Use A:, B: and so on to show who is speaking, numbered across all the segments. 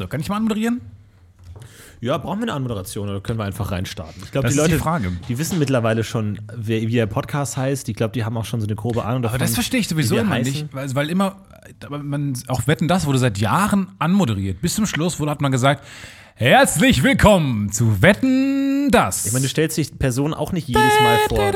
A: So, kann ich mal anmoderieren?
B: Ja, brauchen wir eine Anmoderation oder können wir einfach reinstarten? Ich glaube, die
A: ist die
B: Leute,
A: Frage.
B: die wissen mittlerweile schon, wer, wie der Podcast heißt. Ich glaube, die haben auch schon so eine grobe Ahnung davon.
A: Aber das verstehe ich sowieso
B: wie
A: immer
B: heißen.
A: nicht, weil, weil immer, man, auch Wetten, das wurde seit Jahren anmoderiert. Bis zum Schluss wurde, hat man gesagt, herzlich willkommen zu Wetten, das.
B: Ich meine, du stellst dich Person auch nicht jedes Mal vor.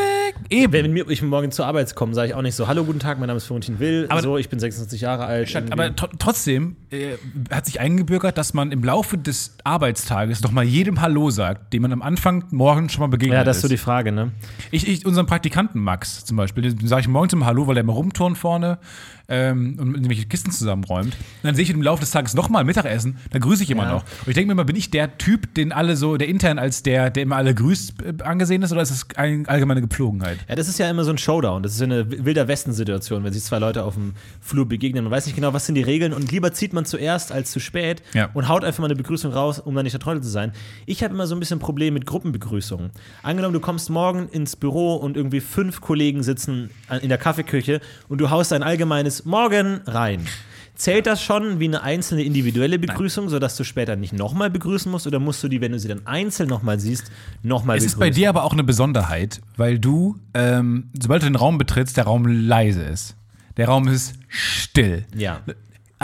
A: Eben.
B: Wenn mir- ich morgen zur Arbeit komme, sage ich auch nicht so, hallo, guten Tag, mein Name ist Florentin Will,
A: Aber-
B: so, ich bin 26 Jahre alt.
A: Statt, aber tr trotzdem äh, hat sich eingebürgert, dass man im Laufe des Arbeitstages noch mal jedem Hallo sagt, dem man am Anfang morgen schon mal begegnet
B: ja, das ist so
A: ist.
B: die Frage, ne?
A: Ich, ich unserem Praktikanten Max zum Beispiel, dem sage ich morgens immer Hallo, weil er immer rumturnt vorne ähm, und irgendwelche Kisten zusammenräumt. Und dann sehe ich im Laufe des Tages nochmal Mittagessen, dann grüße ich immer
B: Ja.
A: noch. Und ich denke mir immer, bin ich der Typ, den alle so, der intern als der, der immer alle grüßt, äh, angesehen ist, oder ist das eine allgemeine Gepflogenheit?
B: Ja, das ist ja immer so ein Showdown. Das ist so eine wilder Westen-Situation, wenn sich zwei Leute auf dem Flur begegnen. Man weiß nicht genau, was sind die Regeln und lieber zieht man zuerst als zu spät
A: Ja.
B: und haut einfach mal eine Begrüßung raus, um dann nicht der Trottel zu sein. Ich habe immer so ein bisschen Problem mit Gruppenbegrüßungen. Angenommen, du kommst morgen ins Büro und irgendwie fünf Kollegen sitzen in der Kaffeeküche und du haust ein allgemeines Morgen rein. Zählt das schon wie eine einzelne individuelle Begrüßung, sodass du später nicht nochmal begrüßen musst? Oder musst du die, wenn du sie dann einzeln nochmal siehst, nochmal
A: Es
B: begrüßen?
A: ist bei dir aber auch eine Besonderheit, weil du, ähm, sobald du den Raum betrittst, der Raum leise ist. Der Raum ist still.
B: Ja.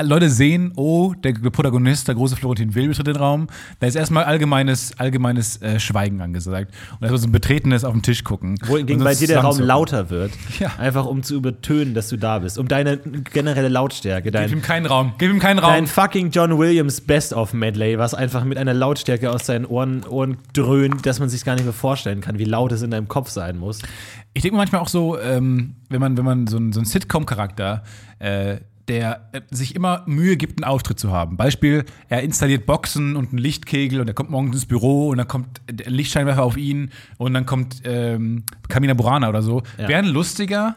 A: Leute sehen, oh, der Protagonist, der große Florentin Will betritt den Raum. Da ist erstmal allgemeines, allgemeines äh, Schweigen angesagt. Und erstmal so ein betretenes auf den Tisch gucken.
B: Wohingegen bei dir der Raum lauter wird.
A: Ja.
B: Einfach um zu übertönen, dass du da bist. Um deine generelle Lautstärke.
A: Gib ihm
B: Dein,
A: keinen Raum. Gib ihm keinen Raum.
B: dein fucking John Williams Best-of-Medley, was einfach mit einer Lautstärke aus seinen Ohren, Ohren dröhnt, dass man sich gar nicht mehr vorstellen kann, wie laut es in deinem Kopf sein muss.
A: Ich denke manchmal auch so, ähm, wenn man, wenn man so einen, so einen Sitcom-Charakter, äh, der äh, sich immer Mühe gibt, einen Auftritt zu haben. Beispiel, er installiert Boxen und einen Lichtkegel und er kommt morgens ins Büro und dann kommt der Lichtscheinwerfer auf ihn und dann kommt ähm, Kamina Burana oder so.
B: Ja.
A: Wäre ein lustiger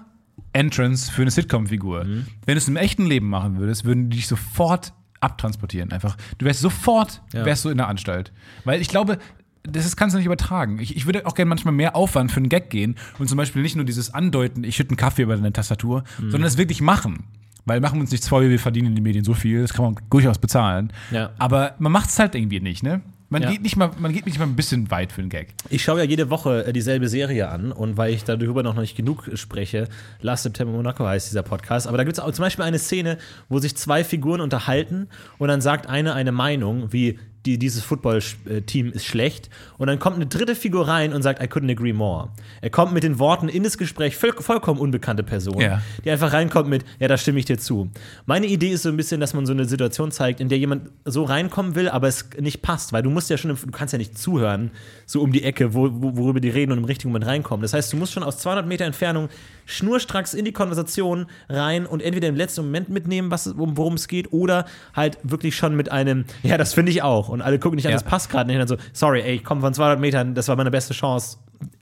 A: Entrance für eine Sitcom-Figur.
B: Mhm.
A: Wenn du es im echten Leben machen würdest, würden die dich sofort abtransportieren. Einfach. Du wärst sofort
B: Ja.
A: wärst du in der Anstalt. Weil ich glaube, das kannst du nicht übertragen. Ich, ich würde auch gerne manchmal mehr Aufwand für einen Gag gehen und zum Beispiel nicht nur dieses Andeuten, ich schütte einen Kaffee über deine Tastatur,
B: Mhm.
A: sondern es wirklich machen. Weil machen wir uns nichts vor, wir verdienen in den Medien so viel, das kann man durchaus bezahlen.
B: Ja.
A: Aber man macht es halt irgendwie nicht, ne? Man,
B: Ja.
A: geht nicht mal, man geht nicht mal ein bisschen weit für einen Gag.
B: Ich schaue ja jede Woche äh, dieselbe Serie an und weil ich darüber noch nicht genug spreche, Last September Monaco heißt dieser Podcast, aber da gibt es auch zum Beispiel eine Szene, wo sich zwei Figuren unterhalten und dann sagt eine eine Meinung, wie die, dieses Football-Team ist schlecht und dann kommt eine dritte Figur rein und sagt, I couldn't agree more. Er kommt mit den Worten in das Gespräch, voll, vollkommen unbekannte Person,
A: Ja.
B: die einfach reinkommt mit, ja, da stimme ich dir zu. Meine Idee ist so ein bisschen, dass man so eine Situation zeigt, in der jemand so reinkommen will, aber es nicht passt, weil du musst ja schon, im- du kannst ja nicht zuhören, so um die Ecke, wo, wo, worüber die reden und im richtigen Moment reinkommen. Das heißt, du musst schon aus 200 Meter Entfernung schnurstracks in die Konversation rein und entweder im letzten Moment mitnehmen, was, worum es geht, oder halt wirklich schon mit einem, ja, das finde ich auch. Und alle gucken dich an,
A: Ja.
B: das passt gerade nicht. Und dann so, sorry, ey, ich komme von 200 Metern, das war meine beste Chance.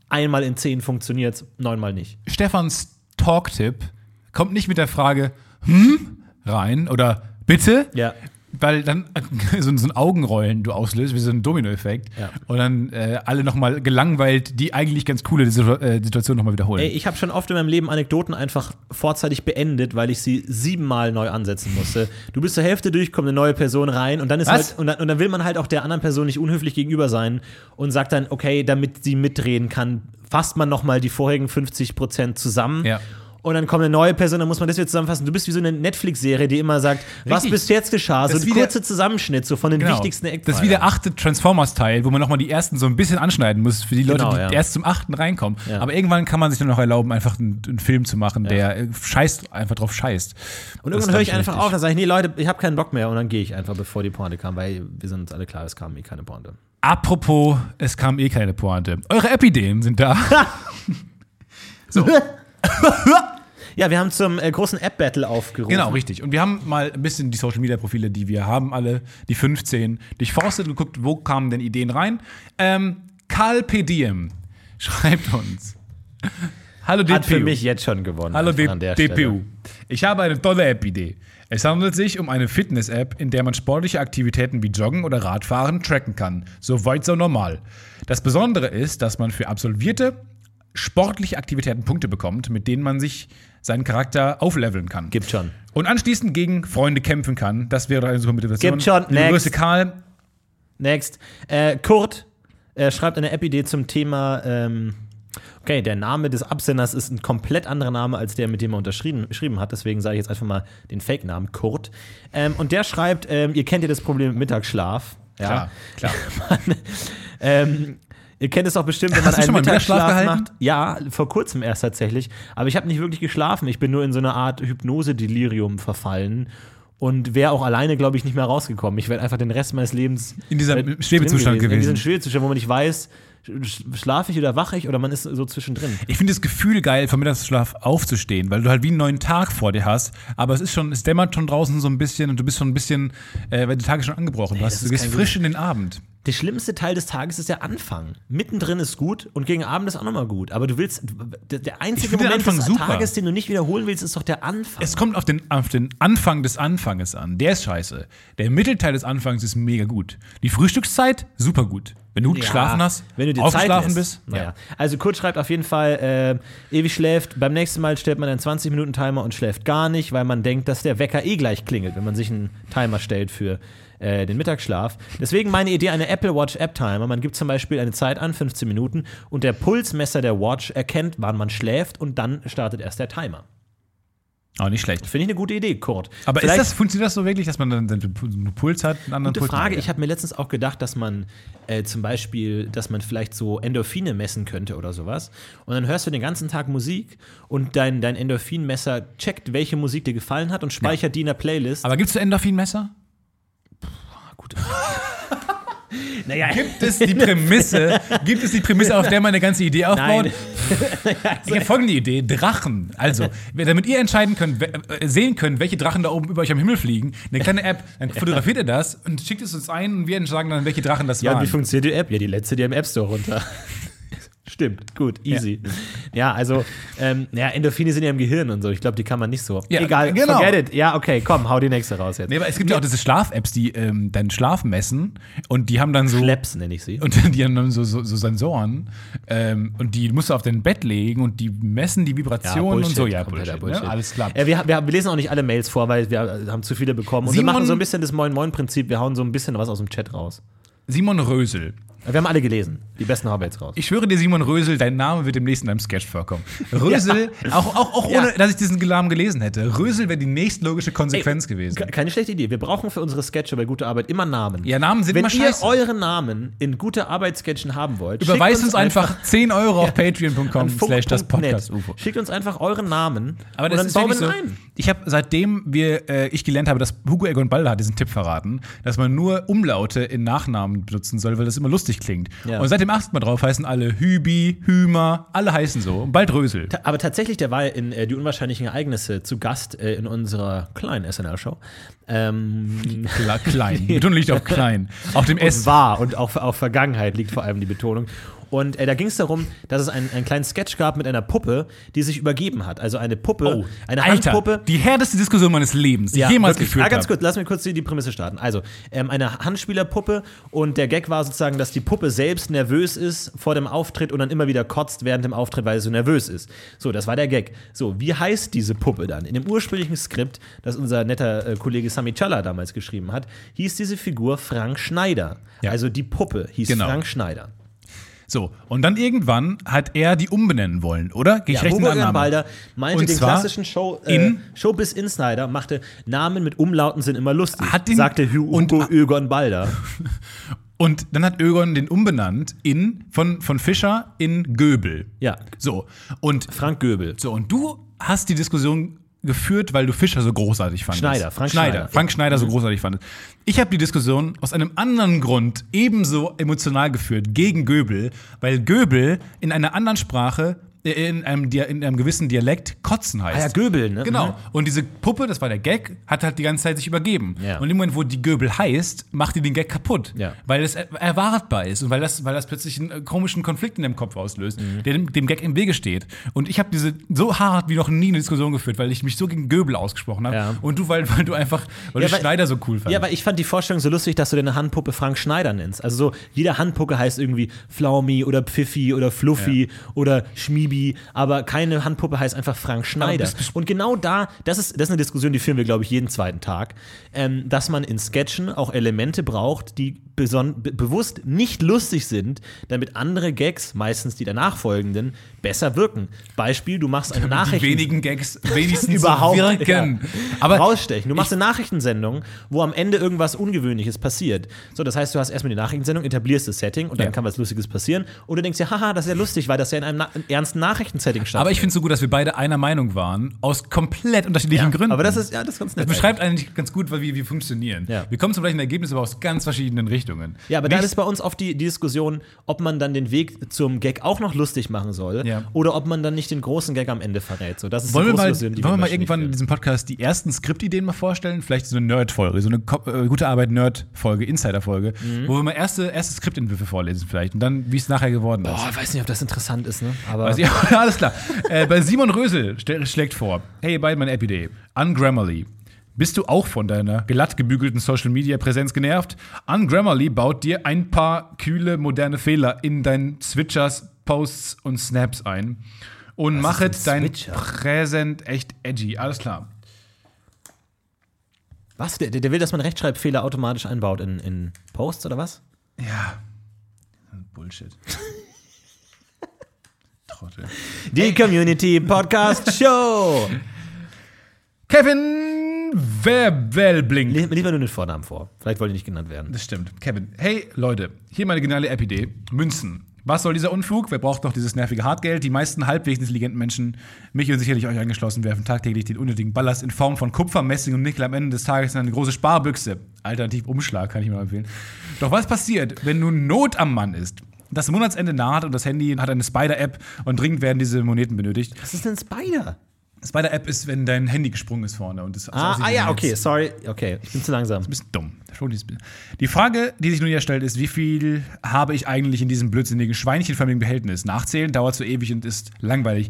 B: Einmal in zehn funktioniert neunmal nicht.
A: Stefans Talk-Tipp kommt nicht mit der Frage, hm, rein oder bitte,
B: Ja.
A: Weil dann so, ein- so ein Augenrollen du auslöst, wie so ein Dominoeffekt.
B: Ja.
A: Und dann äh, alle nochmal gelangweilt die eigentlich ganz coole Situ äh, Situation nochmal wiederholen.
B: Ey, ich habe schon oft in meinem Leben Anekdoten einfach vorzeitig beendet, weil ich sie siebenmal neu ansetzen musste. Du bist zur Hälfte durch, kommt eine neue Person rein und dann ist halt und dann, und dann will man halt auch der anderen Person nicht unhöflich gegenüber sein und sagt dann, okay, damit sie mitreden kann, fasst man noch mal die vorherigen 50 Prozent zusammen.
A: Ja.
B: Und dann kommt eine neue Person, dann muss man das wieder zusammenfassen. Du bist wie so eine Netflix-Serie, die immer sagt, was
A: Richtig.
B: bis jetzt geschah. So
A: Das
B: ein kurzer Zusammenschnitt so von den
A: Genau.
B: wichtigsten
A: Das
B: Eckpfeilern.
A: ist wie der achte Transformers-Teil, wo man nochmal die ersten so ein bisschen anschneiden muss für die Leute,
B: Genau,
A: die
B: ja.
A: erst zum achten reinkommen.
B: Ja.
A: Aber irgendwann kann man sich dann noch erlauben, einfach einen, einen Film zu machen, der äh, scheißt, einfach drauf scheißt.
B: Und
A: Das
B: irgendwann höre ich einfach
A: richtig.
B: auf, dann sage ich, nee, Leute, ich habe keinen Bock mehr. Und dann gehe ich einfach, bevor die Pointe kam, weil wir sind uns alle klar, es kam eh keine Pointe.
A: Apropos, es kam eh keine Pointe. Eure App-Ideen sind da.
B: Ja, wir haben zum äh, großen App-Battle aufgerufen.
A: Genau, richtig. Und wir haben mal ein bisschen die Social Media Profile, die wir haben, alle, die 15, durchforstet und geguckt, wo kamen denn Ideen rein. Ähm, Karl P. Diem schreibt uns. Hallo
B: Hat für
A: DPU.
B: mich jetzt schon gewonnen.
A: Hallo D DPU.
B: Stelle.
A: Ich habe eine tolle App-Idee. Es handelt sich um eine Fitness-App, in der man sportliche Aktivitäten wie Joggen oder Radfahren tracken kann. So weit, so normal. Das Besondere ist, dass man für absolvierte sportliche Aktivitäten Punkte bekommt, mit denen man sich seinen Charakter aufleveln kann.
B: Gibt schon.
A: Und anschließend gegen Freunde kämpfen kann. Das wäre eine super Motivation.
B: Gibt schon. Next.
A: Grüße, Karl.
B: Next. Äh, Kurt äh, schreibt eine App-Idee zum Thema. Ähm, okay, der Name des Absenders ist ein komplett anderer Name als der, mit dem er unterschrieben hat. Deswegen sage ich jetzt einfach mal den Fake-Namen Kurt. Ähm, und der schreibt: ähm, Ihr kennt ja das Problem mit Mittagsschlaf. Ja.
A: Klar, klar.
B: Man, ähm, ihr kennt es auch bestimmt, wenn man
A: Hast
B: einen Mittagsschlaf macht. Ja, vor kurzem erst tatsächlich. Aber ich habe nicht wirklich geschlafen. Ich bin nur in so eine Art Hypnose-Delirium verfallen. Und wäre auch alleine, glaube ich, nicht mehr rausgekommen. Ich werde einfach den Rest meines Lebens
A: In diesem
B: drin
A: Schwebezustand
B: In
A: gewesen.
B: diesem Schwebezustand, wo man nicht weiß, schlafe ich oder wache ich oder man ist so zwischendrin.
A: Ich finde das Gefühl geil, vom Mittagsschlaf aufzustehen, weil du halt wie einen neuen Tag vor dir hast. Aber es ist schon, es dämmert schon draußen so ein bisschen und du bist schon ein bisschen, äh, weil der Tag ist schon angebrochen. Du,
B: das
A: hast, du gehst frisch in den Abend.
B: Der schlimmste Teil des Tages ist der Anfang. Mittendrin ist gut und gegen Abend ist auch nochmal gut. Aber du willst, der, einzige Moment des
A: super.
B: Tages, den du nicht wiederholen willst, ist doch der Anfang.
A: Es kommt auf den, auf den Anfang des Anfanges an. Der ist scheiße. Der Mittelteil des Anfangs ist mega gut. Die Frühstückszeit, super gut. Wenn du gut geschlafen hast,
B: wenn du dir
A: ausgeschlafen
B: Zeit
A: bist.
B: Naja. Also Kurt schreibt auf jeden Fall, äh, ewig schläft. Beim nächsten Mal stellt man einen 20-Minuten-Timer und schläft gar nicht, weil man denkt, dass der Wecker eh gleich klingelt, wenn man sich einen Timer stellt für äh, den Mittagsschlaf. Deswegen meine Idee, eine Apple Watch App Timer. Man gibt zum Beispiel eine Zeit an, 15 Minuten, und der Pulsmesser der Watch erkennt, wann man schläft und dann startet erst der Timer.
A: Auch nicht schlecht.
B: Finde ich eine gute Idee, Kurt.
A: Aber
B: Vielleicht-
A: ist das, funktioniert das so wirklich, dass man dann einen Puls hat, einen anderen
B: Gute
A: Puls?
B: Frage. Ich habe mir letztens auch gedacht, dass man äh, zum Beispiel, dass man vielleicht so Endorphine messen könnte oder sowas. Und dann hörst du den ganzen Tag Musik und dein, dein Endorphinmesser checkt, welche Musik dir gefallen hat und speichert die in der Playlist.
A: Aber gibt es Endorphinmesser?
B: gut. naja,
A: Gibt es die Prämisse, gibt es die Prämisse, auf der meine ganze Idee aufbaut?
B: Nein.
A: Ich habe folgende Idee: Drachen. Also, damit ihr entscheiden könnt, äh, sehen könnt, welche Drachen da oben über euch am Himmel fliegen, eine kleine App, dann fotografiert ihr das und schickt es uns ein und wir sagen dann, welche Drachen das
B: Ja,
A: waren.
B: wie funktioniert die App? Ja, die letzte dir im App Store runter. Stimmt, gut, easy. Ja, also, ähm, ja, Endorphine sind ja im Gehirn und so. Ich glaube, die kann man nicht so.
A: Ja,
B: Egal,
A: genau.
B: forget it. Ja, okay, komm, hau die nächste raus jetzt.
A: Nee, aber es gibt ja auch diese Schlaf-Apps, die ähm, deinen Schlaf messen und die haben dann so.
B: Schleps nenne ich sie.
A: Und die haben dann so, so, so Sensoren ähm, und die musst du auf dein Bett legen und die messen die Vibrationen und so. Ja,
B: kompletter
A: Bullshit, Ne? Alles klar.
B: Wir, wir, wir lesen auch nicht alle Mails vor, weil wir haben zu viele bekommen. Und
A: Simon-
B: wir machen so ein bisschen das Moin-Moin-Prinzip. Wir hauen so ein bisschen was aus dem Chat raus.
A: Simon Rösel.
B: Wir haben alle gelesen. Die besten wir jetzt raus.
A: Ich schwöre dir, Simon Rösel, dein Name wird demnächst in einem Sketch vorkommen. Rösel, auch, auch, auch
B: Ja.
A: ohne, dass ich diesen Namen gelesen hätte. Rösel wäre die nächstlogische Konsequenz gewesen.
B: Ke- Keine schlechte Idee. Wir brauchen für unsere Sketche bei guter Arbeit immer Namen.
A: Ja, Namen sind
B: Wenn
A: immer
B: ihr
A: scheiße.
B: eure Namen in gute Arbeitssketchen haben wollt,
A: Überweist
B: schickt
A: uns einfach 10 Euro auf patreon.com slash das. Podcast UFO.
B: Schickt uns einfach euren Namen
A: Aber
B: und
A: das
B: dann
A: ist
B: bauen wir
A: so.
B: ein.
A: Ich habe seitdem wir, äh, ich gelernt habe, dass Hugo Egon Balder hat diesen Tipp verraten, dass man nur Umlaute in Nachnamen benutzen soll, weil das immer lustig klingt.
B: Ja.
A: Und seitdem achtet man drauf, heißen alle Hübi, Hümer, alle heißen so. Und bald Rösel.
B: Ta- Aber tatsächlich, der war in äh, Die unwahrscheinlichen Ereignisse zu Gast äh, in unserer kleinen SNL-Show. Ähm,
A: Kla- Klein. Betonung liegt auf klein. Auf dem S.
B: es war und auch auf Vergangenheit liegt vor allem die Betonung. Und äh, da ging es darum, dass es einen, einen kleinen Sketch gab mit einer Puppe, die sich übergeben hat. Also eine Puppe, eine
A: Oh, Alter,
B: Handpuppe.
A: die härteste Diskussion meines Lebens, die ich jemals
B: wirklich.
A: geführt
B: ah, ganz
A: habe.
B: kurz, lass mir kurz die, die Prämisse starten. Also, ähm, eine Handspielerpuppe und der Gag war sozusagen, dass die Puppe selbst nervös ist vor dem Auftritt und dann immer wieder kotzt während dem Auftritt, weil sie so nervös ist. So, das war der Gag. So, wie heißt diese Puppe dann? In dem ursprünglichen Skript, das unser netter äh, Kollege Sami Challa damals geschrieben hat, hieß diese Figur Frank Schneider.
A: Ja.
B: Also die Puppe hieß
A: Genau.
B: Frank Schneider.
A: So, und dann irgendwann hat er die umbenennen wollen, oder? Gehe ich
B: Ja,
A: recht in
B: Hugo
A: Annahme?
B: Balder meinte
A: Und
B: den
A: zwar
B: klassischen Show, äh,
A: in-
B: Showbiz Insider, machte Namen mit Umlauten sind immer lustig.
A: Hat den-
B: sagte Hu
A: und-
B: Hugo Ögon Balder.
A: Und dann hat Ögon den umbenannt in, von, von Fischer in Göbel.
B: Ja.
A: So, und,
B: Frank Göbel.
A: so, und du hast die Diskussion geführt, weil du Fischer so großartig fandest.
B: Schneider, Frank
A: Schneider.
B: Schneider.
A: Frank Schneider so großartig fandest. Ich habe die Diskussion aus einem anderen Grund ebenso emotional geführt gegen Göbel, weil Göbel in einer anderen Sprache in einem, Dia- in einem gewissen Dialekt Kotzen heißt.
B: Ah ja, Göbel, ne?
A: Genau.
B: Mhm.
A: Und diese Puppe, das war der Gag, hat halt die ganze Zeit sich übergeben.
B: Ja.
A: Und im Moment, wo die Göbel heißt, macht die den Gag kaputt.
B: Ja.
A: Weil es er- erwartbar ist und weil das, weil das plötzlich einen äh, komischen Konflikt in dem Kopf auslöst,
B: Mhm.
A: der dem, dem Gag im Wege steht. Und ich habe diese so hart wie noch nie eine Diskussion geführt, weil ich mich so gegen Göbel ausgesprochen habe.
B: Ja.
A: Und du, weil, weil du einfach, weil
B: Ja,
A: du
B: weil-
A: Schneider so cool fandest.
B: Ja, aber ich fand die Vorstellung so lustig, dass du deine Handpuppe Frank Schneider nennst. Also so, jede Handpuppe heißt irgendwie Flaumi oder Pfiffi oder Fluffy oder Schmibi, aber keine Handpuppe heißt einfach Frank Schneider. Und genau da, das ist, das ist eine Diskussion, die führen wir, glaube ich, jeden zweiten Tag, ähm, dass man in Sketchen auch Elemente braucht, die be bewusst nicht lustig sind, damit andere Gags, meistens die danach folgenden, besser wirken. Beispiel, du machst eine
A: die
B: Nachricht
A: wenigen Gags wenigstens
B: überhaupt
A: wirken.
B: ja,
A: Aber
B: rausstechen. Du machst eine Nachrichtensendung, wo am Ende irgendwas Ungewöhnliches passiert. So, das heißt, du hast erstmal die Nachrichtensendung, etablierst das Setting und dann
A: Ja.
B: kann was Lustiges passieren. Und du denkst ja, haha, das ist ja lustig, weil das ja in einem ernsten Nachrichtensetting stattfindet.
A: Aber ich finde es so gut, dass wir beide einer Meinung waren, aus komplett unterschiedlichen Gründen.
B: aber das ist, ja, das ist ganz nett.
A: das beschreibt eigentlich ganz gut, wie wir funktionieren.
B: Ja.
A: Wir kommen zum gleichen Ergebnis, aber aus ganz verschiedenen Richtungen.
B: Ja, aber da
A: Nicht-
B: ist bei uns oft die, die Diskussion, ob man dann den Weg zum Gag auch noch lustig machen soll
A: Ja.
B: oder ob man dann nicht den großen Gag am Ende verrät. So, das ist
A: Wollen wir mal,
B: die
A: wollen wir mal irgendwann in diesem Podcast die ersten Skriptideen mal vorstellen? Vielleicht so eine Nerd-Folge, so eine äh, gute Arbeit Nerd-Folge, Insider-Folge,
B: Mhm.
A: wo wir mal erste, erste Skriptentwürfe vorlesen vielleicht und dann, wie es nachher geworden ist.
B: Boah, ich weiß nicht, ob das interessant ist, ne? Aber
A: Also, ja, alles klar. äh, bei Simon Rösel schlägt vor: Hey, beiden, mein Epidee. Ungrammarly. Bist du auch von deiner glatt gebügelten Social Media Präsenz genervt? Ungrammarly baut dir ein paar kühle, moderne Fehler in deinen Switchers, Posts und Snaps ein und machet
B: ein
A: dein
B: Switcher?
A: Präsent echt edgy. Alles klar.
B: was? Der, der will, dass man Rechtschreibfehler automatisch einbaut in, in Posts oder was?
A: Ja. Bullshit. Trottel.
B: Die Community Podcast Show.
A: Kevin Werbelblink.
B: Lies lieber nur den Vornamen vor. Vielleicht wollen die nicht genannt werden.
A: Das stimmt. Kevin, hey Leute, hier meine geniale App-Idee. Münzen. Was soll dieser Unfug? Wer braucht noch dieses nervige Hartgeld? Die meisten halbwegs intelligenten Menschen, mich und sicherlich euch eingeschlossen, werfen tagtäglich den unnötigen Ballast in Form von Kupfer, Messing und Nickel am Ende des Tages in eine große Sparbüchse. Alternativ Umschlag, kann ich mir mal empfehlen. Doch was passiert, wenn nun Not am Mann ist? Das Monatsende naht und das Handy hat eine Spider-App und dringend werden diese Moneten benötigt.
B: Was ist denn Spider?
A: Spider-App ist, wenn dein Handy gesprungen ist vorne und das
B: Ah, ah ja, okay, sorry. Okay, ich bin zu langsam.
A: Ein bisschen dumm. Die Frage, die sich nun hier stellt, ist, wie viel habe ich eigentlich in diesem blödsinnigen, schweinchenförmigen Behältnis? Nachzählen dauert so ewig und ist langweilig.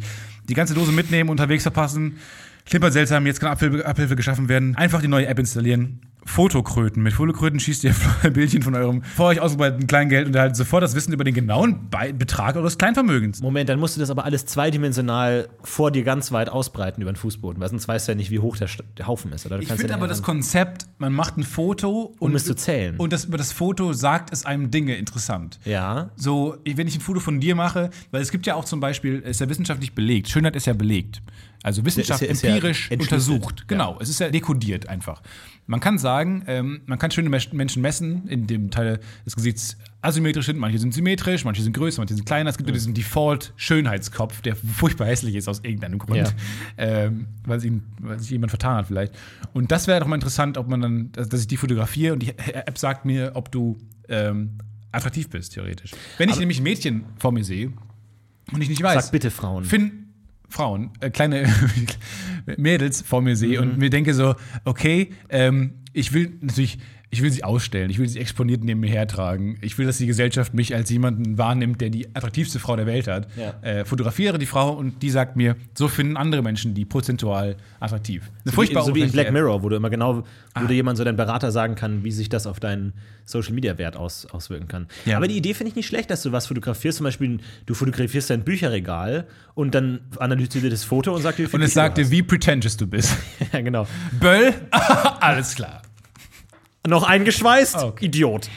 A: Die ganze Dose mitnehmen, unterwegs verpassen, klimpert seltsam, jetzt kann Abhilfe, Abhilfe geschaffen werden. Einfach die neue App installieren. Fotokröten. Mit Fotokröten schießt ihr ein Bildchen von eurem vor euch ausgebreiteten Kleingeld und erhaltet sofort das Wissen über den genauen Be Betrag eures Kleinvermögens.
B: Moment, dann musst du das aber alles zweidimensional vor dir ganz weit ausbreiten über den Fußboden, weil sonst weißt du ja nicht, wie hoch der, der Haufen ist. Oder? Du
A: Ich finde
B: ja
A: aber das Konzept, man macht ein Foto und,
B: Um es zu zählen.
A: und das, über das Foto sagt es einem Dinge interessant.
B: Ja.
A: So, wenn ich ein Foto von dir mache, weil es gibt ja auch zum Beispiel, ist ja wissenschaftlich belegt, Schönheit ist ja belegt. Also Wissenschaft
B: Ist ja- ist ja
A: empirisch untersucht. Genau, es ist ja dekodiert einfach. Man kann sagen, ähm, man kann schöne Menschen messen, in dem Teile des Gesichts asymmetrisch sind, manche sind symmetrisch, manche sind größer, manche sind kleiner. Es gibt ja diesen Default-Schönheitskopf, der furchtbar hässlich ist aus irgendeinem Grund,
B: Ja.
A: ähm, weil, sich ihn, weil sich jemand vertan hat vielleicht. Und das wäre doch mal interessant, ob man dann, dass ich die fotografiere und die App sagt mir, ob du ähm, attraktiv bist, theoretisch. Wenn ich nämlich ein Mädchen vor mir sehe und ich nicht weiß,
B: Sag bitte Frauen.
A: Finn, Frauen, äh, kleine Mädels vor mir sehe
B: Mhm.
A: und mir denke so, okay, ähm, ich will natürlich, ich will sie ausstellen, ich will sie exponiert neben mir hertragen, ich will, dass die Gesellschaft mich als jemanden wahrnimmt, der die attraktivste Frau der Welt hat.
B: Ja.
A: Äh, fotografiere die Frau und die sagt mir, so finden andere Menschen die prozentual attraktiv. Eine
B: so wie,
A: furchtbar
B: so wie in Black. Mirror, wo du immer genau,
A: Ah.
B: wo dir jemand so dein Berater sagen kann, wie sich das auf deinen Social Media Wert aus, auswirken kann.
A: Ja.
B: Aber die Idee finde ich nicht schlecht, dass du was fotografierst. Zum Beispiel, du fotografierst dein Bücherregal und dann analysiert dir das Foto und sagt dir, wie viel
A: Und es sagt dir, wie pretentious du bist.
B: ja, genau.
A: Böll? Alles klar.
B: Noch eingeschweißt?
A: Okay.
B: Idiot.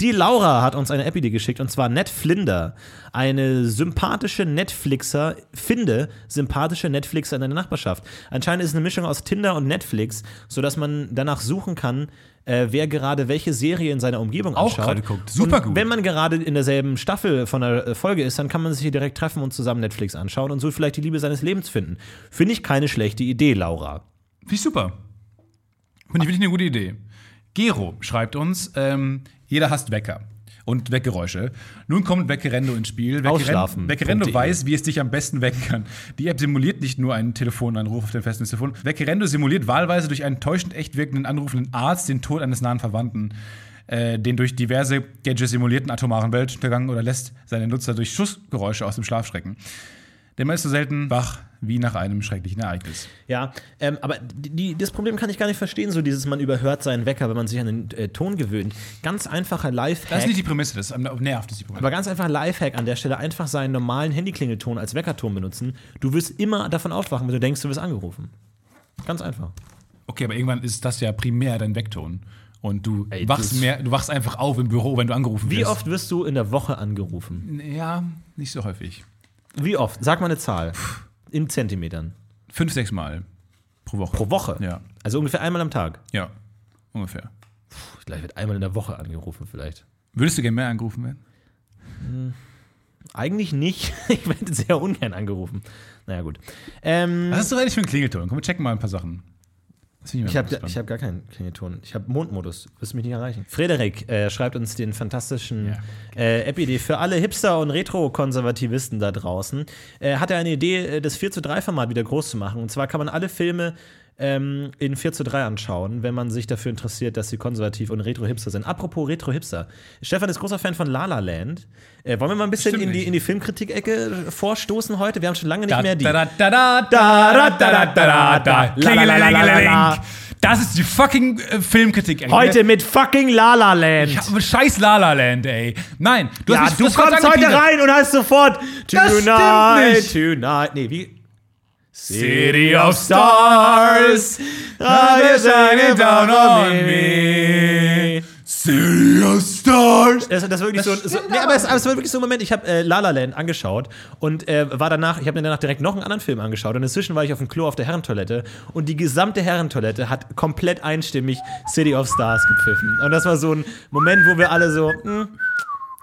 B: Die Laura hat uns eine App-Idee geschickt und zwar Netflinder. Eine sympathische Netflixer, finde sympathische Netflixer in deiner Nachbarschaft. Anscheinend ist es eine Mischung aus Tinder und Netflix, sodass man danach suchen kann, äh, wer gerade welche Serie in seiner Umgebung
A: Auch
B: anschaut.
A: gerade guckt. Super
B: und
A: gut.
B: Wenn man gerade in derselben Staffel von der äh, Folge ist, dann kann man sich hier direkt treffen und zusammen Netflix anschauen und so vielleicht die Liebe seines Lebens finden. Finde ich keine schlechte Idee, Laura.
A: Finde ich super. Finde ich wirklich eine gute Idee. Gero schreibt uns, ähm, jeder hasst Wecker. und Weggeräusche. Nun kommt Weckerendo ins Spiel. Weckerendo
B: .de.
A: weiß, wie es dich am besten wecken kann. Die App simuliert nicht nur einen Telefonanruf auf dem Festnetztelefon. Weckerendo simuliert wahlweise durch einen täuschend echt wirkenden anrufenden Arzt den Tod eines nahen Verwandten äh, den durch diverse Gadgets simulierten atomaren Weltuntergang oder lässt seine Nutzer durch Schussgeräusche aus dem Schlaf schrecken. Denn man ist so selten wach wie nach einem schrecklichen Ereignis.
B: Ja, ähm, aber die, das Problem kann ich gar nicht verstehen, so dieses, man überhört seinen Wecker, wenn man sich an den äh, Ton gewöhnt. Ganz einfacher Lifehack.
A: Das ist nicht die Prämisse, das ist, nervt, ist die Prämisse.
B: aber ganz einfach Lifehack an der Stelle, einfach seinen normalen Handyklingelton als Weckerton benutzen. Du wirst immer davon aufwachen, wenn du denkst, du wirst angerufen. Ganz einfach.
A: Okay, aber irgendwann ist das ja primär dein Weckton. Und du
B: Ey,
A: wachst mehr, du wachst einfach auf im Büro, wenn du angerufen
B: Wie
A: wirst.
B: oft wirst du in der Woche angerufen?
A: Ja, nicht so häufig.
B: Wie oft? Sag mal eine Zahl. In Zentimetern.
A: Fünf, sechs Mal pro Woche.
B: Pro Woche?
A: Ja.
B: Also ungefähr einmal am Tag.
A: Ja, ungefähr.
B: Puh, Vielleicht wird einmal in der Woche angerufen, vielleicht.
A: Würdest du gerne mehr angerufen werden?
B: Eigentlich nicht. Ich werde sehr ungern angerufen. Naja, gut. Ähm,
A: Was hast du eigentlich für einen Klingelton? Komm, wir checken mal ein paar Sachen.
B: Ich habe hab gar keinen Klingelton. Ich habe Mondmodus. Wirst du mich nicht erreichen. Frederik äh, schreibt uns den fantastischen
A: Ja.
B: äh, App-Idee für alle Hipster und Retro-Konservativisten da draußen. Äh, hat er eine Idee, äh, das 4 zu 3 Format wieder groß zu machen. Und zwar kann man alle Filme ähm, in 4 zu 3 anschauen, wenn man sich dafür interessiert, dass sie konservativ und Retro-Hipster sind. Apropos Retro-Hipster. Stefan ist großer Fan von La La Land. Äh, wollen wir mal ein bisschen in die, in die Filmkritik-Ecke vorstoßen heute? Wir haben schon lange nicht mehr die.
A: Das ist die fucking äh, Filmkritik, ey.
B: Heute mit fucking La La Land.
A: Ich hab, scheiß La La Land, ey. Nein, du
B: ja,
A: hast mich,
B: du kommst heute rein und hast sofort Tonight, Tonight. Nee, wie
A: City of Stars, are you shining down on me? City of Stars.
B: Das, das ist wirklich so, so nee, aber es, aber es war wirklich so ein Moment, ich habe äh, La La Land angeschaut und äh, war danach, ich habe mir danach direkt noch einen anderen Film angeschaut und inzwischen war ich auf dem Klo auf der Herrentoilette und die gesamte Herrentoilette hat komplett einstimmig City of Stars gepfiffen. Und das war so ein Moment, wo wir alle so, hm,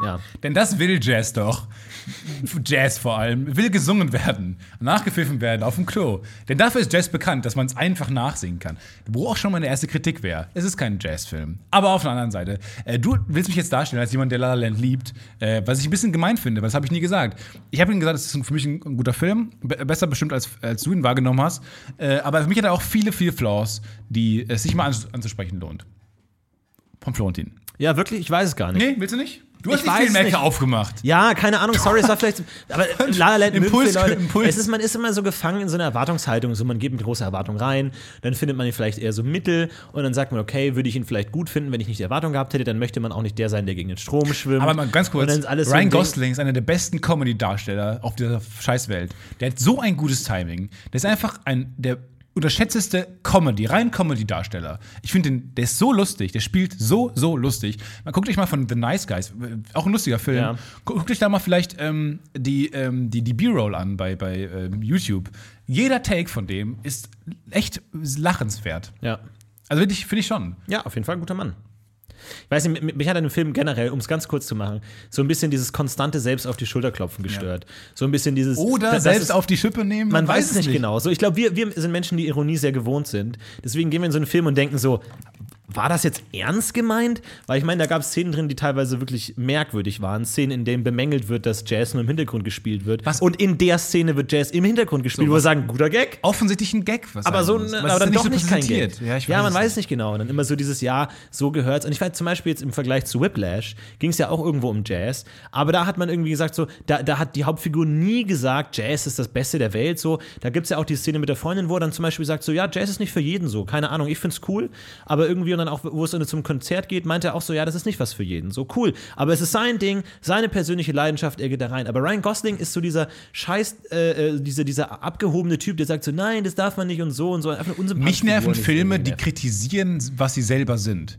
B: ja.
A: Denn das will Jazz doch. Jazz vor allem. Will gesungen werden. Nachgepfiffen werden auf dem Klo. Denn dafür ist Jazz bekannt, dass man es einfach nachsingen kann. Wo auch schon meine erste Kritik wäre. Es ist kein Jazzfilm. Aber auf der anderen Seite, äh, du willst mich jetzt darstellen als jemand, der La La Land liebt, äh, was ich ein bisschen gemein finde, weil das habe ich nie gesagt. Ich habe ihm gesagt, es ist für mich ein, ein guter Film. Be besser bestimmt, als, als du ihn wahrgenommen hast. Äh, aber für mich hat er auch viele, viele Flaws, die es sich mal anzusprechen lohnt. Von Florentin.
B: Ja, wirklich, ich weiß es gar nicht.
A: Nee, willst du nicht? Du hast
B: Ich
A: nicht viel Mecke
B: nicht.
A: aufgemacht.
B: Ja, keine Ahnung, sorry, es war vielleicht. Aber La La
A: Impuls-
B: Leute.
A: Impuls.
B: Es ist, man ist immer so gefangen in so einer Erwartungshaltung. So, man geht mit großer Erwartung rein, dann findet man ihn vielleicht eher so mittel und dann sagt man, okay, würde ich ihn vielleicht gut finden, wenn ich nicht die Erwartung gehabt hätte, dann möchte man auch nicht der sein, der gegen den Strom schwimmt.
A: Aber mal ganz kurz,
B: so
A: Ryan
B: Ding-
A: Gosling ist einer der besten Comedy-Darsteller auf dieser Scheißwelt. Der hat so ein gutes Timing. Der ist einfach ein der unterschätzteste Comedy, rein Comedy-Darsteller. Ich finde den, der ist so lustig, der spielt so, so lustig. Man guckt euch mal von The Nice Guys, auch ein lustiger Film.
B: Ja.
A: Gu- Guckt euch da mal vielleicht ähm, die, ähm, die, die B-Roll an bei, bei ähm, YouTube. Jeder Take von dem ist echt lachenswert.
B: Ja.
A: Also finde ich schon.
B: Ja, auf jeden Fall ein guter Mann. Ich weiß nicht, mich- hat an dem Film generell, um es ganz kurz zu machen, so ein bisschen dieses konstante Selbst auf die Schulter klopfen gestört. So ein bisschen dieses.
A: Oder
B: das
A: selbst
B: ist-
A: auf die Schippe nehmen.
B: Man weiß es nicht genau. So, ich glaube, wir, wir sind Menschen, die Ironie sehr gewohnt sind. Deswegen gehen wir in so einen Film und denken so, war das jetzt ernst gemeint? Weil ich meine, da gab es Szenen drin, die teilweise wirklich merkwürdig waren. Szenen, in denen bemängelt wird, dass Jazz nur im Hintergrund gespielt wird.
A: Was?
B: Und in der Szene wird Jazz im Hintergrund gespielt, wo wir sagen, guter Gag.
A: Offensichtlich ein Gag, was
B: Aber, so, ein- aber
A: ist
B: dann
A: nicht
B: doch
A: so
B: nicht kein Gag.
A: Ja,
B: ja man
A: es
B: weiß nicht genau. Und dann immer so dieses Ja, so gehört's. Und ich weiß zum Beispiel jetzt im Vergleich zu Whiplash ging es ja auch irgendwo um Jazz. Aber da hat man irgendwie gesagt, so, da, da hat die Hauptfigur nie gesagt, Jazz ist das Beste der Welt. So, da gibt es ja auch die Szene mit der Freundin, wo er dann zum Beispiel sagt, so, ja, Jazz ist nicht für jeden so. Keine Ahnung, ich find's cool. Aber irgendwie, und dann auch, wo es zum Konzert geht, meint er auch so, ja, das ist nicht was für jeden. So cool. Aber es ist sein Ding, seine persönliche Leidenschaft, er geht da rein. Aber Ryan Gosling ist so dieser scheiß, äh, äh, dieser, dieser abgehobene Typ, der sagt so, nein, das darf man nicht und so und so. Einfach eine
A: Mich nerven Filme, die kritisieren, was sie selber sind.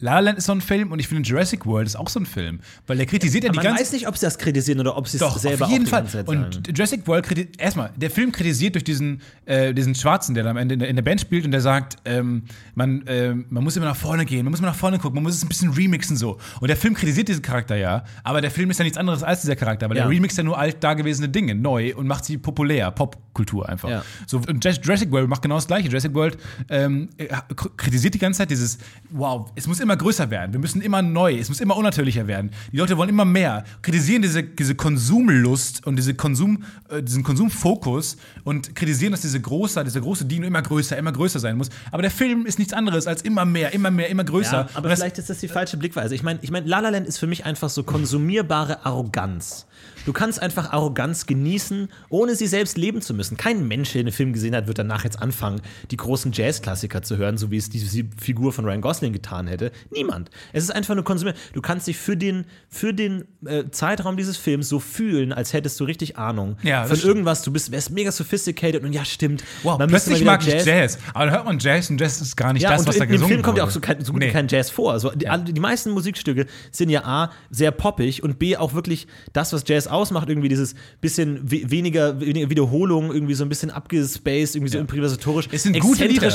A: La La Land ist so ein Film und ich finde Jurassic World ist auch so ein Film, weil der kritisiert ja die
B: Man
A: ganze
B: weiß nicht, ob sie das kritisieren oder ob sie es selber
A: auf jeden
B: die
A: Fall. Und. Jurassic World kritisiert, erstmal, der Film kritisiert durch diesen, äh, diesen Schwarzen, der da am Ende in der, in der Band spielt und der sagt, ähm, man, ähm, man muss immer nach vorne gehen, man muss immer nach vorne gucken, man muss es ein bisschen remixen so. Und der Film kritisiert diesen Charakter ja, aber der Film ist ja nichts anderes als dieser Charakter, weil
B: Ja.
A: er remixt ja nur alt dagewesene Dinge neu und macht sie populär, Popkultur einfach.
B: Ja.
A: So, und Jurassic World macht genau das gleiche. Jurassic World ähm, äh, kritisiert die ganze Zeit dieses, wow, es muss immer immer größer werden. Wir müssen immer neu. Es muss immer unnatürlicher werden. Die Leute wollen immer mehr. Kritisieren diese, diese Konsumlust und diese Konsum, äh, diesen Konsumfokus und kritisieren, dass diese große, diese große Dino immer größer, immer größer sein muss. Aber der Film ist nichts anderes als immer mehr, immer mehr, immer größer.
B: Ja, aber
A: das-
B: vielleicht ist das die falsche Blickweise. Ich meine, ich mein, La La Land ist für mich einfach so konsumierbare Arroganz. Du kannst einfach Arroganz genießen, ohne sie selbst leben zu müssen. Kein Mensch, der den Film gesehen hat, wird danach jetzt anfangen, die großen Jazzklassiker zu hören, so wie es diese Figur von Ryan Gosling getan hätte. Niemand. Es ist einfach nur konsumieren. Du kannst dich für den, für den äh, Zeitraum dieses Films so fühlen, als hättest du richtig Ahnung
A: Ja,
B: von irgendwas. Du bist wärst mega sophisticated und ja, stimmt.
A: Wow,
B: Man
A: plötzlich mag
B: wieder
A: ich Jazz. Aber dann hört man Jazz und Jazz ist gar nicht
B: ja,
A: das, was da
B: im
A: gesungen
B: Film kommt ja auch so, kein, so gut wie
A: Nee.
B: kein Jazz vor. Also die, alle- die meisten Musikstücke sind ja A, sehr poppig und B, auch wirklich das, was Jazz ausmacht, irgendwie dieses bisschen we weniger, weniger Wiederholung, irgendwie so ein bisschen abgespaced, irgendwie so
A: Ja.
B: improvisatorisch.
A: Es sind gute Lieder.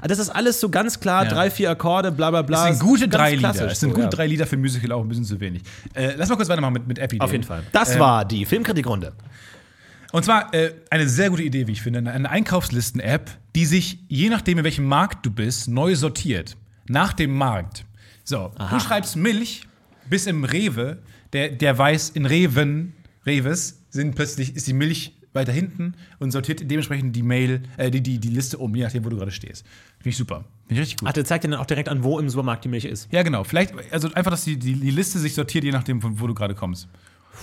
B: Ah, Das ist alles so ganz klar,
A: Ja.
B: drei, vier Akkorde, bla bla bla.
A: Es sind gute drei Lieder. Es sind
B: so,
A: gute
B: ja.
A: drei Lieder für ein Musical auch ein bisschen zu wenig. Äh, lass mal kurz weitermachen mit, mit Epi.
B: Auf jeden Fall. Das
A: Ähm,
B: war die Filmkritikrunde.
A: Und zwar äh, eine sehr gute Idee, wie ich finde. Eine Einkaufslisten-App, die sich, je nachdem, in welchem Markt du bist, neu sortiert. Nach dem Markt. So, du schreibst Milch bis im Rewe. Der, der weiß, in Reven, Reves, sind plötzlich, ist die Milch weiter hinten und sortiert dementsprechend die Mail, äh, die, die, die Liste um, je nachdem, wo du gerade stehst. Finde ich super. Finde ich richtig gut.
B: Ach, der zeigt dir dann auch direkt an, wo im Supermarkt die Milch ist.
A: Ja, genau. Vielleicht, also einfach, dass die, die, die Liste sich sortiert, je nachdem, von wo du gerade kommst.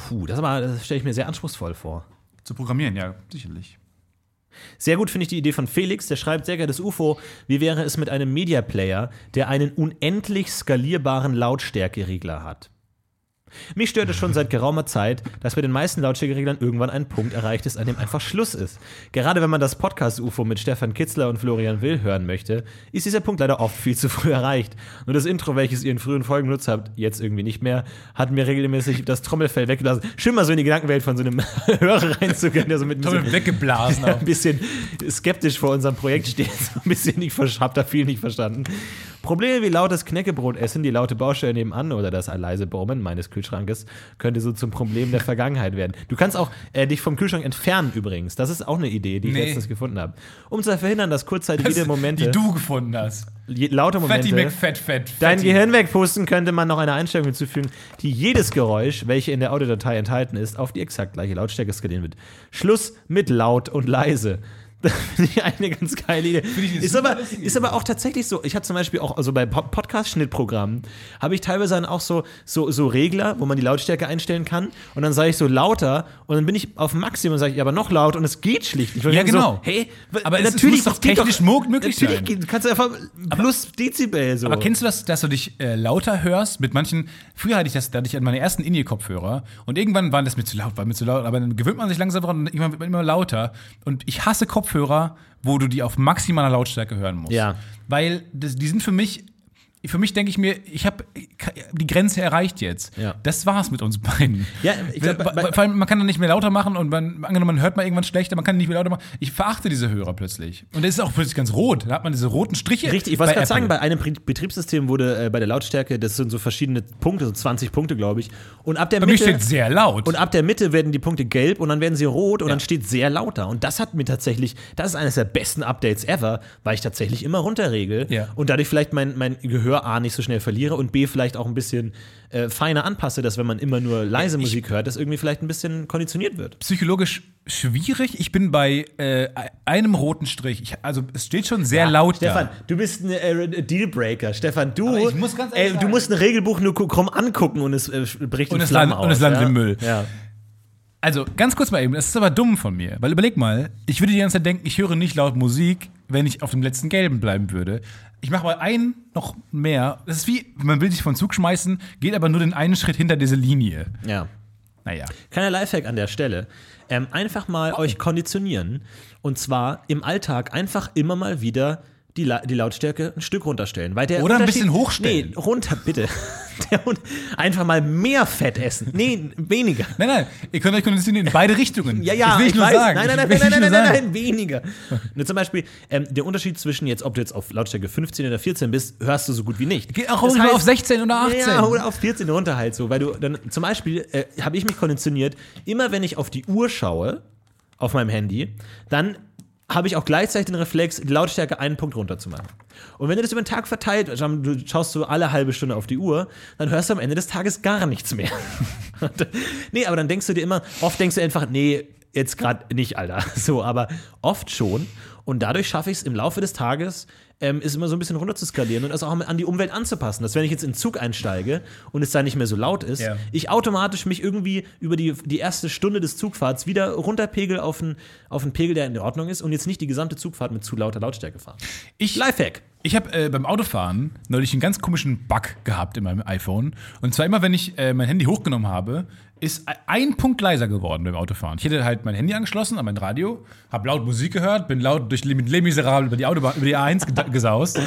B: Puh, das, aber- das stelle ich mir sehr anspruchsvoll vor.
A: Zu programmieren, ja, sicherlich.
B: Sehr gut finde ich die Idee von Felix, der schreibt, sehr geehrtes UFO, wie wäre es mit einem Media Player, der einen unendlich skalierbaren Lautstärkeregler hat? Mich stört es schon seit geraumer Zeit, dass bei den meisten Lautstärkereglern irgendwann ein Punkt erreicht ist, an dem einfach Schluss ist. Gerade wenn man das Podcast-UFO mit Stefan Kitzler und Florian Will hören möchte, ist dieser Punkt leider oft viel zu früh erreicht. Nur das Intro, welches ihr in frühen Folgen genutzt habt, jetzt irgendwie nicht mehr, hat mir regelmäßig das Trommelfell weggelassen. Schön mal so in die Gedankenwelt von so einem Hörer reinzugehen, der so mit bisschen-
A: weggeblasen
B: ein bisschen skeptisch vor unserem Projekt steht. So ein bisschen nicht ver- hab da viel nicht verstanden. Probleme wie lautes Knäckebrot essen, die laute Baustelle nebenan oder das leise Brummen meines Kühlschrankes könnte so zum Problem der Vergangenheit werden. Du kannst auch äh, dich vom Kühlschrank entfernen übrigens. Das ist auch eine Idee, die ich
A: Nee.
B: letztens gefunden habe. Um zu verhindern, dass kurzzeitig wieder Momente,
A: Die du gefunden hast.
B: je- laute
A: Fatty
B: Momente,
A: McFat Fat.
B: Dein. Gehirn wegpusten könnte man noch eine Einstellung hinzufügen, die jedes Geräusch, welche in der Audiodatei enthalten ist, auf die exakt gleiche Lautstärke skalieren wird. Schluss mit laut und leise. Finde ich eine ganz geile Idee. Ist aber, ist aber auch tatsächlich so. Ich habe zum Beispiel auch, also bei Po- Podcast-Schnittprogrammen, habe ich teilweise dann auch so, so, so Regler, wo man die Lautstärke einstellen kann. Und dann sage ich so lauter und dann bin ich auf Maximum und sage ich aber noch laut und es geht schlicht. Ich
A: Ja, genau.
B: So, hey,
A: Aber es ist-
B: natürlich
A: muss doch technisch mo- möglich
B: natürlich
A: sein.
B: Geht, du kannst einfach plus Dezibel so.
A: Aber kennst du das, dass du dich äh, lauter hörst? Mit manchen, früher hatte ich das, da hatte ich an meine ersten In-Ear-Kopfhörer und irgendwann waren das mir zu laut, war mir zu laut, aber dann gewöhnt man sich langsam dran und irgendwann wird man immer lauter. Und ich hasse Kopfhörer, wo du die auf maximaler Lautstärke hören musst.
B: Ja.
A: Weil das, die sind für mich, für mich denke ich mir, ich habe die Grenze erreicht jetzt.
B: Ja.
A: Das war's mit uns beiden.
B: Ja, ich glaub,
A: Vor allem, man kann dann nicht mehr lauter machen und man, angenommen, man hört mal irgendwann schlechter, man kann nicht mehr lauter machen. Ich verachte diese Hörer plötzlich. Und der ist auch plötzlich ganz rot. Da hat man diese roten Striche.
B: Richtig, ich wollte gerade sagen, bei einem Betriebssystem wurde äh, bei der Lautstärke, das sind so verschiedene Punkte, so 20 Punkte, glaube ich. Und ab der
A: Bei mir
B: Mitte.
A: steht sehr laut.
B: Und ab der Mitte werden die Punkte gelb und dann werden sie rot und
A: Ja.
B: dann steht sehr lauter. Und das hat mir tatsächlich, das ist eines der besten Updates ever, weil ich tatsächlich immer runterregel
A: Ja.
B: und dadurch vielleicht mein, mein Gehör A nicht so schnell verliere und B vielleicht auch ein bisschen äh, feiner anpasse, dass wenn man immer nur leise Musik hört, das irgendwie vielleicht ein bisschen konditioniert wird.
A: psychologisch schwierig. Ich bin bei äh, einem roten Strich. Ich, also es steht schon sehr laut
B: Stefan,
A: da.
B: du bist ein äh, Dealbreaker. Stefan, du,
A: ich muss
B: ey, du
A: sagen-
B: musst ein Regelbuch nur krumm angucken und es äh, bricht
A: Und
B: in Flammen
A: landet- und es landet
B: ja?
A: im Müll.
B: Ja.
A: Also ganz kurz mal eben, das ist aber dumm von mir. Weil überleg mal, ich würde die ganze Zeit denken, ich höre nicht laut Musik, wenn ich auf dem letzten Gelben bleiben würde. Ich mache mal einen noch mehr. Das ist wie, man will sich von Zug schmeißen, geht aber nur den einen Schritt hinter diese Linie.
B: ja.
A: Naja.
B: Kleiner Lifehack an der Stelle. Ähm, einfach mal
A: Oh.
B: euch konditionieren. Und zwar im Alltag einfach immer mal wieder die, die Lautstärke ein Stück runterstellen. Weil der
A: Oder ein bisschen hochstellen.
B: Nee, runter, bitte. Der, Hund- einfach mal mehr Fett essen. Nee, weniger.
A: Nein, nein, ihr könnt euch konditionieren in beide Richtungen.
B: Ja, ja,
A: das will ich,
B: ich
A: nur
B: weiß.
A: sagen.
B: Nein, nein, nein, nein, nein, nein, nein, nein, weniger. Nur zum Beispiel, ähm, der Unterschied zwischen jetzt, ob du jetzt auf Lautstärke 15 oder 14 bist, hörst du so gut wie nicht.
A: Geh auch ruhig mal auf 16 oder 18.
B: Ja, oder auf 14 runter halt so, weil du dann zum Beispiel äh, habe ich mich konditioniert, immer wenn ich auf die Uhr schaue, auf meinem Handy, dann habe ich auch gleichzeitig den Reflex, die Lautstärke einen Punkt runterzumachen. Und wenn du das über den Tag verteilt, du schaust so alle halbe Stunde auf die Uhr, dann hörst du am Ende des Tages gar nichts mehr. nee, aber dann denkst du dir immer, oft denkst du einfach, nee, jetzt gerade nicht, Alter. So, aber oft schon. Und dadurch schaffe ich es im Laufe des Tages, ähm, ist immer so ein bisschen runter zu skalieren und das auch an die Umwelt anzupassen. Dass wenn ich jetzt in den Zug einsteige und es da nicht mehr so laut ist,
A: Ja.
B: ich automatisch mich irgendwie über die, die erste Stunde des Zugfahrts wieder runterpegel auf einen, auf einen Pegel, der in Ordnung ist und jetzt nicht die gesamte Zugfahrt mit zu lauter Lautstärke fahren.
A: Ich,
B: Lifehack.
A: Ich habe äh, beim Autofahren neulich einen ganz komischen Bug gehabt in meinem iPhone. Und zwar immer, wenn ich äh, mein Handy hochgenommen habe, ist ein Punkt leiser geworden beim Autofahren. Ich hätte halt mein Handy angeschlossen an mein Radio, habe laut Musik gehört, bin laut durch mit Les Miserables über die Autobahn, über die A1 geda- gesaust.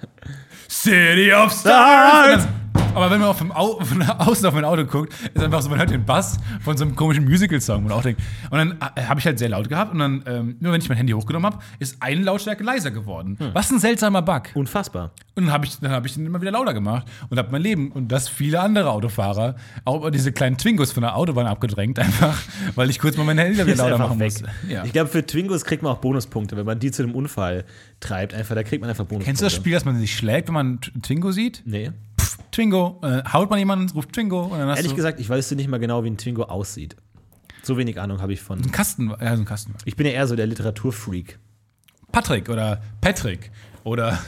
A: City of Stars! Aber wenn man auf Au von außen auf mein Auto guckt, ist einfach so, man hört den Bass von so einem komischen Musical-Song und auch denkt, und dann äh, habe ich halt sehr laut gehabt und dann, ähm, nur wenn ich mein Handy hochgenommen habe, ist eine Lautstärke leiser geworden. Was ein seltsamer Bug.
B: Unfassbar.
A: Und dann habe ich, dann hab ich den immer wieder lauter gemacht und habe mein Leben und das viele andere Autofahrer auch über diese kleinen Twingos von der Autobahn abgedrängt, einfach, weil ich kurz mal mein Handy wieder lauter machen
B: weg.
A: musste. Ja.
B: Ich glaube, für Twingos kriegt man auch Bonuspunkte, wenn man die zu einem Unfall treibt. Einfach, da kriegt man einfach Bonuspunkte.
A: Kennst du das Spiel, dass man sich schlägt, wenn man einen Twingo sieht?
B: Nee.
A: Pff, Twingo. Äh, haut man jemanden, ruft Twingo und dann hast
B: Ehrlich gesagt, ich weiß nicht mal genau, wie ein Twingo aussieht. So wenig Ahnung habe ich von.
A: einen Kasten, ja, so einen Kasten.
B: Ich bin ja eher so der Literaturfreak.
A: Patrick oder Patrick oder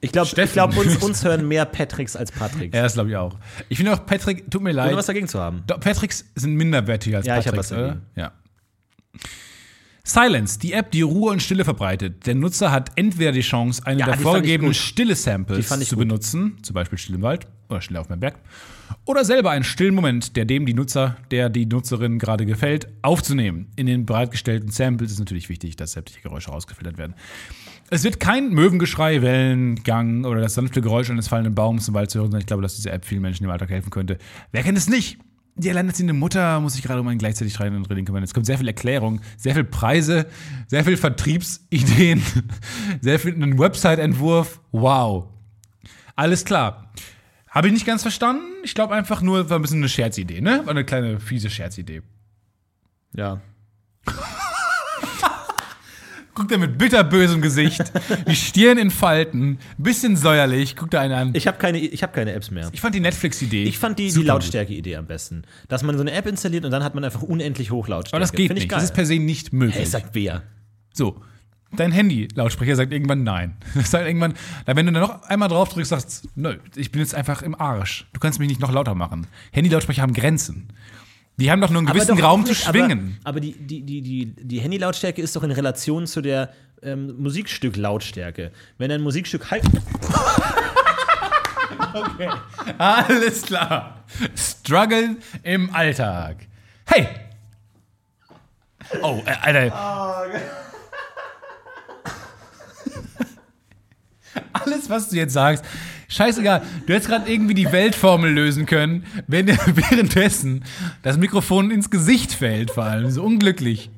B: Ich glaube, glaub, uns, uns hören mehr Patricks als Patricks.
A: ja, das glaube ich auch. Ich finde auch Patrick, tut mir leid.
B: Ohne was dagegen zu haben.
A: Patricks sind minderwertiger als
B: Ja, ich hab
A: Patricks,
B: was
A: oder?
B: dagegen.
A: Ja. Silence, die App, die Ruhe und Stille verbreitet. Der Nutzer hat entweder die Chance, eine
B: Ja,
A: der vorgegebenen
B: gut.
A: stille
B: Die
A: Samples
B: fand ich
A: zu
B: gut.
A: benutzen, zum Beispiel still im Wald oder still auf meinem Berg, oder selber einen stillen Moment, der dem die Nutzer, der die Nutzerin gerade gefällt, aufzunehmen. In den bereitgestellten Samples ist natürlich wichtig, dass sämtliche Geräusche ausgefiltert werden. Es wird kein Möwengeschrei, Wellengang oder das sanfte Geräusch eines fallenden Baums im Wald zu hören sein. Ich glaube, dass diese App vielen Menschen im Alltag helfen könnte. Wer kennt es nicht? Die alleinerziehende Mutter muss sich gerade um einen gleichzeitig schreienden Drilling kümmern. Es kommt sehr viel Erklärung, sehr viel Preise, sehr viel Vertriebsideen, sehr viel einen Website-Entwurf. Wow. Alles klar. Habe ich nicht ganz verstanden. Ich glaube einfach nur, war ein bisschen eine Scherzidee, ne? War eine kleine fiese Scherzidee.
B: Ja.
A: Guckt er mit bitterbösem Gesicht, die Stirn in Falten, bisschen säuerlich, guckt er einen an.
B: Ich habe keine, ich hab keine Apps mehr.
A: Ich fand die Netflix-Idee.
B: Ich fand die, die. Lautstärke-Idee am besten. Dass man so eine App installiert und dann hat man einfach unendlich Hochlautstärke.
A: Aber das geht nicht.
B: Geil.
A: Das ist per se nicht möglich.
B: hey, sagt wer?
A: So. Dein Handy-Lautsprecher sagt irgendwann nein. Das sagt irgendwann, wenn du dann noch einmal drauf drückst, sagst nö, ich bin jetzt einfach im Arsch. Du kannst mich nicht noch lauter machen. Handy-Lautsprecher haben Grenzen. Die haben doch nur einen gewissen
B: doch
A: Raum zu schwingen.
B: Aber, aber die, die, die, die, die Handy-Lautstärke ist doch in Relation zu der ähm, Musikstück-Lautstärke. Wenn ein Musikstück halt.
A: Alles klar. Struggle im Alltag. Hey! Oh, äh, Alter. Alles, was du jetzt sagst, scheißegal. Du hättest gerade irgendwie die Weltformel lösen können, wenn dir währenddessen das Mikrofon ins Gesicht fällt, vor allem. So unglücklich.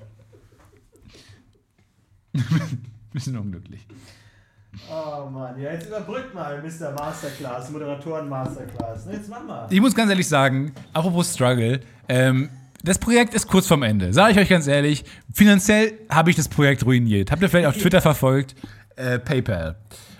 A: Bisschen unglücklich.
B: Oh Mann, ja, jetzt überbrückt mal, Mr. Masterclass, Moderatoren Masterclass. Jetzt mach mal.
A: Ich muss ganz ehrlich sagen, apropos Struggle, ähm, das Projekt ist kurz vorm Ende. Sage ich euch ganz ehrlich, finanziell habe ich das Projekt ruiniert. Habt ihr vielleicht auf Twitter verfolgt? Äh, PayPal.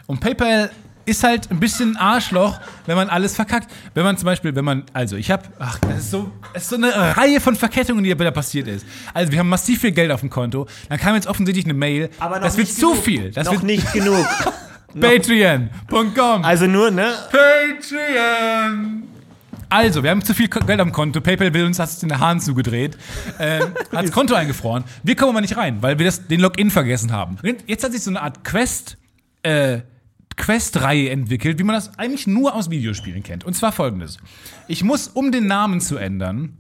A: Und PayPal ist halt ein bisschen Arschloch, wenn man alles verkackt. Wenn man zum Beispiel, wenn man, also ich habe, ach, das ist so, das ist so eine Reihe von Verkettungen, die da passiert ist. Also wir haben massiv viel Geld auf dem Konto. Dann kam jetzt offensichtlich eine Mail.
B: Aber noch
A: das wird
B: nicht
A: zu
B: genug.
A: viel. Das
B: noch
A: wird
B: nicht genug.
A: Patreon.com.
B: Also nur, ne?
A: Patreon. Also, wir haben zu viel Geld am Konto. PayPal will uns, hat es den Hahn zugedreht, äh, hat das Konto eingefroren. Wir kommen aber nicht rein, weil wir das, den Login vergessen haben. Jetzt hat sich so eine Art Quest, äh, Quest-Reihe entwickelt, wie man das eigentlich nur aus Videospielen kennt. Und zwar folgendes. Ich muss, um den Namen zu ändern,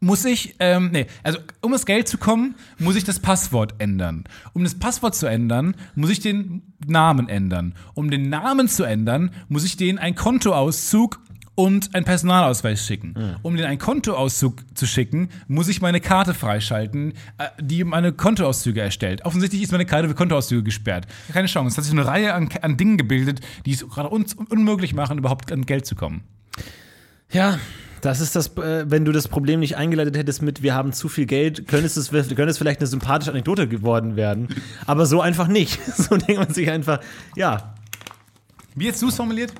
A: muss ich, ähm, nee, also um das Geld zu kommen, muss ich das Passwort ändern. Um das Passwort zu ändern, muss ich den Namen ändern. Um den Namen zu ändern, muss ich denen einen Kontoauszug und einen Personalausweis schicken. Um denen einen Kontoauszug zu schicken, muss ich meine Karte freischalten, äh, die meine Kontoauszüge erstellt. Offensichtlich ist meine Karte für Kontoauszüge gesperrt. Keine Chance. Es hat sich eine Reihe an, an Dingen gebildet, die es gerade uns unmöglich machen, überhaupt an Geld zu kommen.
B: Ja, Das ist das, äh, wenn du das Problem nicht eingeleitet hättest mit, wir haben zu viel Geld, könnte es, könnte es vielleicht eine sympathische Anekdote geworden werden. Aber so einfach nicht. So denkt man sich einfach, ja.
A: Wie jetzt du es formuliert?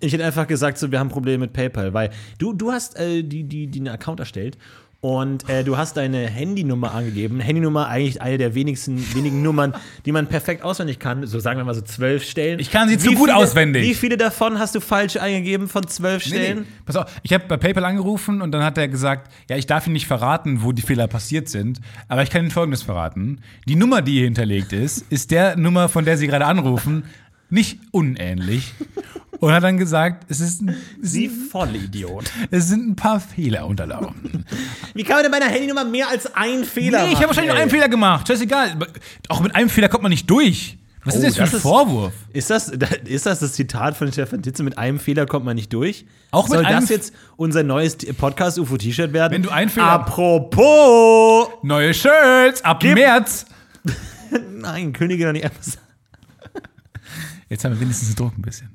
B: Ich hätte einfach gesagt, so, wir haben Probleme mit PayPal, weil du, du hast äh, die, die, die einen Account erstellt und äh, du hast deine Handynummer angegeben. Handynummer eigentlich eine der wenigsten, wenigen Nummern, die man perfekt auswendig kann. So sagen wir mal so zwölf Stellen.
A: Ich kann sie zu
B: Wie
A: gut
B: viele,
A: auswendig.
B: Wie viele davon hast du falsch eingegeben von zwölf Stellen?
A: Pass auf, ich habe bei PayPal angerufen und dann hat er gesagt, ja, ich darf Ihnen nicht verraten, wo die Fehler passiert sind, aber ich kann Ihnen Folgendes verraten. Die Nummer, die hier hinterlegt ist, ist der Nummer, von der Sie gerade anrufen, nicht unähnlich. Und hat dann gesagt, es, ist ein,
B: Sie Vollidiot.
A: es sind ein paar Fehler unterlaufen.
B: Wie kann man denn bei einer Handynummer mehr als einen Fehler
A: Nee, ich habe wahrscheinlich nur einen Fehler gemacht. Scheißegal. Auch mit einem Fehler kommt man nicht durch. Was
B: Oh,
A: ist das für ein
B: ist-
A: Vorwurf?
B: Ist das, ist das das Zitat von Stefan Titze? Mit einem Fehler kommt man nicht durch?
A: Auch mit
B: Soll
A: einem
B: das jetzt unser neues Podcast-UFO-T-Shirt werden?
A: Wenn du einen Fehler-
B: Apropos!
A: Neue Shirts ab März.
B: Nein, Könige noch nicht einfach
A: Jetzt haben wir wenigstens Druck ein bisschen.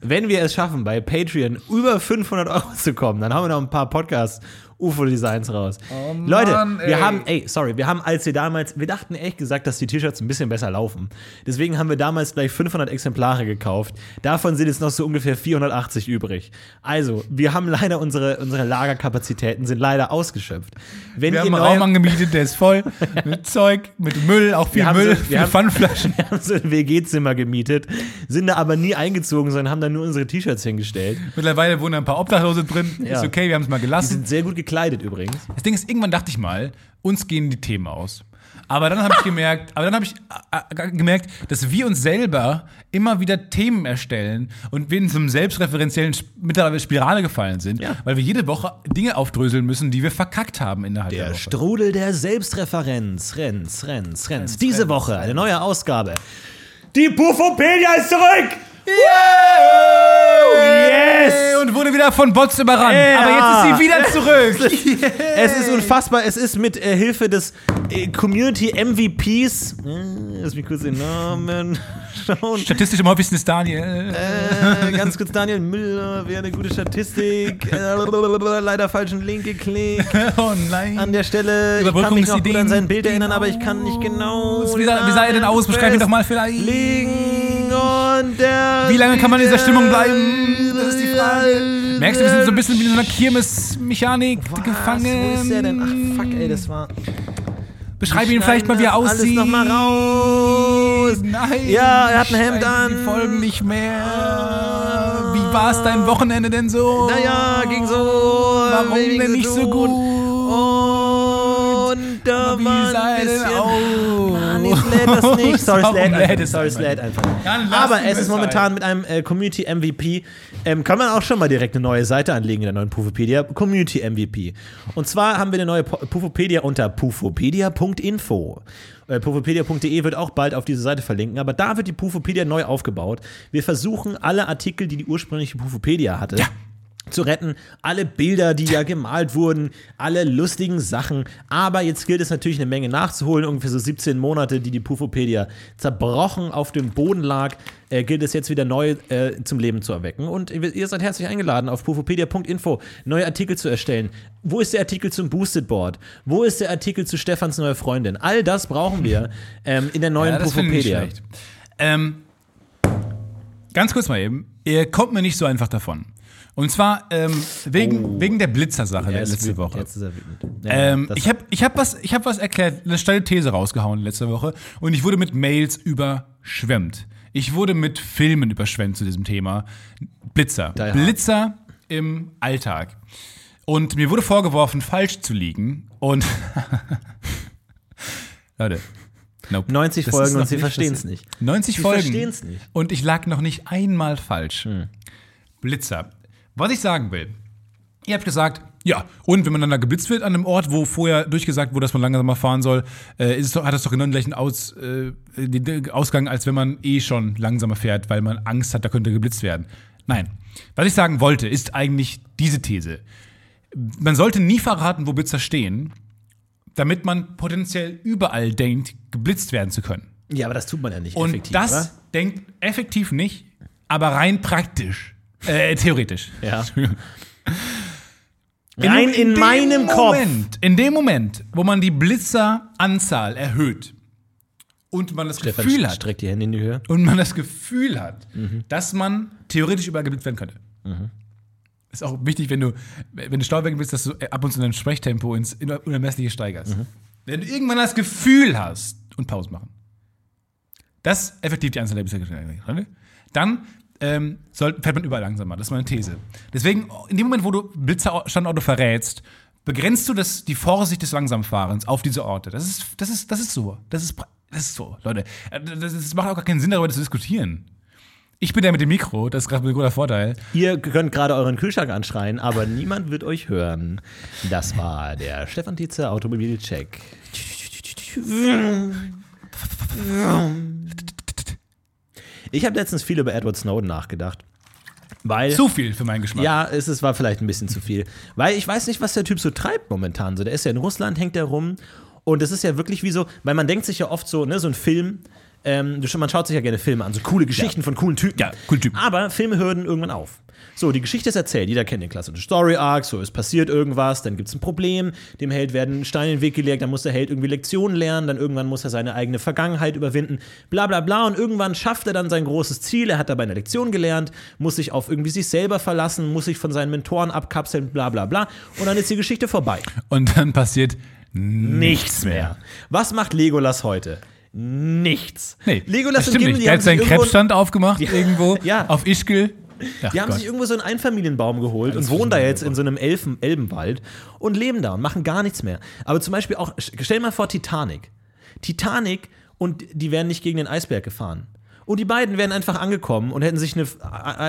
B: Wenn wir es schaffen, bei Patreon über 500 Euro zu kommen, dann haben wir noch ein paar Podcasts UFO-Designs raus. Leute,
A: Oh Mann,
B: wir
A: ey.
B: haben, ey, sorry, wir haben, als wir damals, wir dachten ehrlich gesagt, dass die T-Shirts ein bisschen besser laufen. Deswegen haben wir damals gleich 500 Exemplare gekauft. Davon sind jetzt noch so ungefähr 480 übrig. Also, wir haben leider unsere, unsere Lagerkapazitäten sind leider ausgeschöpft. Wenn
A: Wir haben einen Raum angemietet, der ist voll mit Zeug, mit Müll, auch viel
B: Wir
A: Müll,
B: so- wir
A: viele
B: haben-
A: Pfandflaschen.
B: Wir haben so ein WG-Zimmer gemietet, sind da aber nie eingezogen, sondern haben da nur unsere T-Shirts hingestellt.
A: Mittlerweile wohnen ein paar Obdachlose drin.
B: Ja.
A: Ist okay, wir haben es mal
B: Die
A: gelassen.
B: sind sehr gut gekleidet übrigens.
A: Das Ding ist, irgendwann dachte ich mal, uns gehen die Themen aus. Aber dann habe ich gemerkt, aber dann habe ich äh, äh, gemerkt, dass wir uns selber immer wieder Themen erstellen und wir in so einem selbstreferenziellen mittlerweile Spirale gefallen sind,
B: Ja.
A: weil wir jede Woche Dinge aufdröseln müssen, die wir verkackt haben innerhalb der,
B: Der
A: Woche.
B: Strudel der Selbstreferenz. Renz, Renz, Renz. Diese Woche eine neue Ausgabe. Die Puffopedia ist zurück! Yes!
A: Und wurde wieder von Bots überrannt.
B: Ja.
A: Aber jetzt ist sie wieder zurück.
B: Es ist unfassbar. Es ist mit äh, Hilfe des äh, Community MVPs. Äh, lass mich kurz den Namen schauen.
A: Statistisch am häufigsten ist Daniel.
B: Äh, ganz kurz, Daniel Müller wäre eine gute Statistik. Äh, leider falschen Link geklickt.
A: oh nein.
B: An der Stelle, ich kann mich noch gut an sein Bild erinnern, aber ich kann nicht genau.
A: Wie sah, wie sah er denn aus? Beschreib ihn doch mal vielleicht.
B: Liegen und der.
A: Wie lange kann man in dieser Stimmung bleiben? Das ist die Frage. Merkst du, wir sind so ein bisschen wie in so einer Kirmesmechanik gefangen.
B: Wo ist der denn? Ach, fuck, ey, das war.
A: Beschreib ihn vielleicht mal, wie er
B: Alles
A: aussieht.
B: noch mal raus.
A: Nein.
B: Ja, er hat ein Hemd an.
A: Die Folgen nicht mehr. Wie war es dein Wochenende denn so?
B: Naja, ging so.
A: Warum denn nicht so
B: tun.
A: gut?
B: Und da
A: denn
B: bisschen. Mann, jetzt lädt das nicht. Sorry, es lädt einfach. Sorry, es
A: einfach
B: lädt einfach. Aber es ist momentan mit einem äh, Community MVP. Ähm, kann man auch schon mal direkt eine neue Seite anlegen in der neuen Pufopedia. Community MVP. Und zwar haben wir eine neue Pufopedia unter pufopedia.info. Äh, Pufopedia.de wird auch bald auf diese Seite verlinken, aber da wird die Pufopedia neu aufgebaut. Wir versuchen alle Artikel, die die ursprüngliche Pufopedia hatte, zu retten. Alle Bilder, die ja gemalt wurden, alle lustigen Sachen. Aber jetzt gilt es natürlich eine Menge nachzuholen. Ungefähr so 17 Monate, die die Pufopedia zerbrochen auf dem Boden lag, äh, gilt es jetzt wieder neu äh, zum Leben zu erwecken. Und ihr seid herzlich eingeladen, auf pufopedia.info neue Artikel zu erstellen. Wo ist der Artikel zum Boosted Board? Wo ist der Artikel zu Stefans neue Freundin? All das brauchen wir ähm, in der neuen
A: Ja, das finde ich nicht
B: Pufopedia.
A: Ähm, ganz kurz mal eben. Ihr kommt mir nicht so einfach davon. Und zwar ähm, wegen, wegen der Blitzer-Sache
B: Er ist
A: letzte
B: wütend.
A: Woche.
B: Jetzt ist er wütend. Ja,
A: Ähm, ich habe ich hab was, ich hab was erklärt, eine steile These rausgehauen letzte Woche und ich wurde mit Mails überschwemmt. Ich wurde mit Filmen überschwemmt zu diesem Thema. Blitzer.
B: Die.
A: Blitzer im Alltag. Und mir wurde vorgeworfen, falsch zu liegen. Und Leute. Nope.
B: 90
A: Das
B: Folgen und sie verstehen's
A: passiert.
B: nicht.
A: 90
B: Sie
A: Folgen.
B: verstehen's nicht. Hm.
A: Und ich lag noch nicht einmal falsch. Blitzer. Was ich sagen will. Ihr habt gesagt, ja, und wenn man dann da geblitzt wird an einem Ort, wo vorher durchgesagt wurde, dass man langsamer fahren soll, äh, ist es doch, hat das doch genau den gleichen Aus, äh, den- Ausgang, als wenn man eh schon langsamer fährt, weil man Angst hat, da könnte geblitzt werden. Nein. Was ich sagen wollte, ist eigentlich diese These. Man sollte nie verraten, wo Blitzer stehen, damit man potenziell überall denkt, geblitzt werden zu können.
B: Ja, aber das tut man ja nicht
A: Und
B: effektiv,
A: das
B: oder?
A: denkt effektiv nicht, aber rein praktisch. Äh, theoretisch.
B: Ja. Rein in,
A: dem
B: meinem Kopf.
A: Moment, in dem Moment, wo man die Blitzeranzahl erhöht und man das
B: Stefan
A: Gefühl hat,
B: streckt die Hände in die Höhe.
A: und man das Gefühl hat,
B: Mhm.
A: dass man theoretisch überall geblitzt werden könnte. Ist auch wichtig, wenn du, wenn du Stauwegen bist, dass du ab und zu dein Sprechtempo ins Unermessliche steigerst.
B: Mhm.
A: Wenn du irgendwann das Gefühl hast und Pause machen. Das ist effektiv die Anzahl der Blitzer. Dann ähm, soll, fährt man überall langsamer. Das ist meine These. Deswegen, in dem Moment, wo du Blitzerstandorte verrätst, begrenzt du das, die Vorsicht des Langsamfahrens auf diese Orte. Das ist, das ist, das ist so. Das ist, das ist so, Leute. Äh, Das, das macht auch gar keinen Sinn, darüber zu diskutieren. Ich bin der mit dem Mikro, das ist gerade ein guter Vorteil.
B: Ihr könnt gerade euren Kühlschrank anschreien, aber niemand wird euch hören. Das war der Stefan Tietze Automobilcheck. Ich habe letztens viel über Edward Snowden nachgedacht. Weil
A: Zu viel für meinen Geschmack.
B: Ja, es ist, war vielleicht ein bisschen zu viel. Weil ich weiß nicht, was der Typ so treibt momentan. So, der ist ja in Russland, hängt der rum. Und es ist ja wirklich wie so, weil man denkt sich ja oft so, ne, so ein Film, ähm, man schaut sich ja gerne Filme an, so coole Geschichten von coolen Typen.
A: Ja, coole Typen.
B: Aber Filme hören irgendwann auf. So, die Geschichte ist erzählt, jeder kennt den klassischen Story-Arc, so, es passiert irgendwas, dann gibt es ein Problem, dem Held werden Steine in den Weg gelegt, dann muss der Held irgendwie Lektionen lernen, dann irgendwann muss er seine eigene Vergangenheit überwinden, bla bla bla, und irgendwann schafft er dann sein großes Ziel, er hat dabei eine Lektion gelernt, muss sich auf irgendwie sich selber verlassen, muss sich von seinen Mentoren abkapseln, bla bla bla, und dann ist die Geschichte vorbei.
A: Und dann passiert
B: Nichts mehr. Was macht Legolas heute? Nichts.
A: Nee,
B: Legolas
A: stimmt
B: Gimli
A: nicht. Der hat seinen Krebsstand aufgemacht irgendwo
B: Ja.
A: auf Ischgl. Ach
B: Die haben
A: Gott.
B: sich irgendwo so einen Einfamilienbaum geholt
A: Alles
B: und wohnen da jetzt in so einem Elfen Elbenwald und leben da und machen gar nichts mehr. Aber zum Beispiel auch, stell mal vor, Titanic. Titanic und die wären nicht gegen den Eisberg gefahren. Und die beiden wären einfach angekommen und hätten sich ein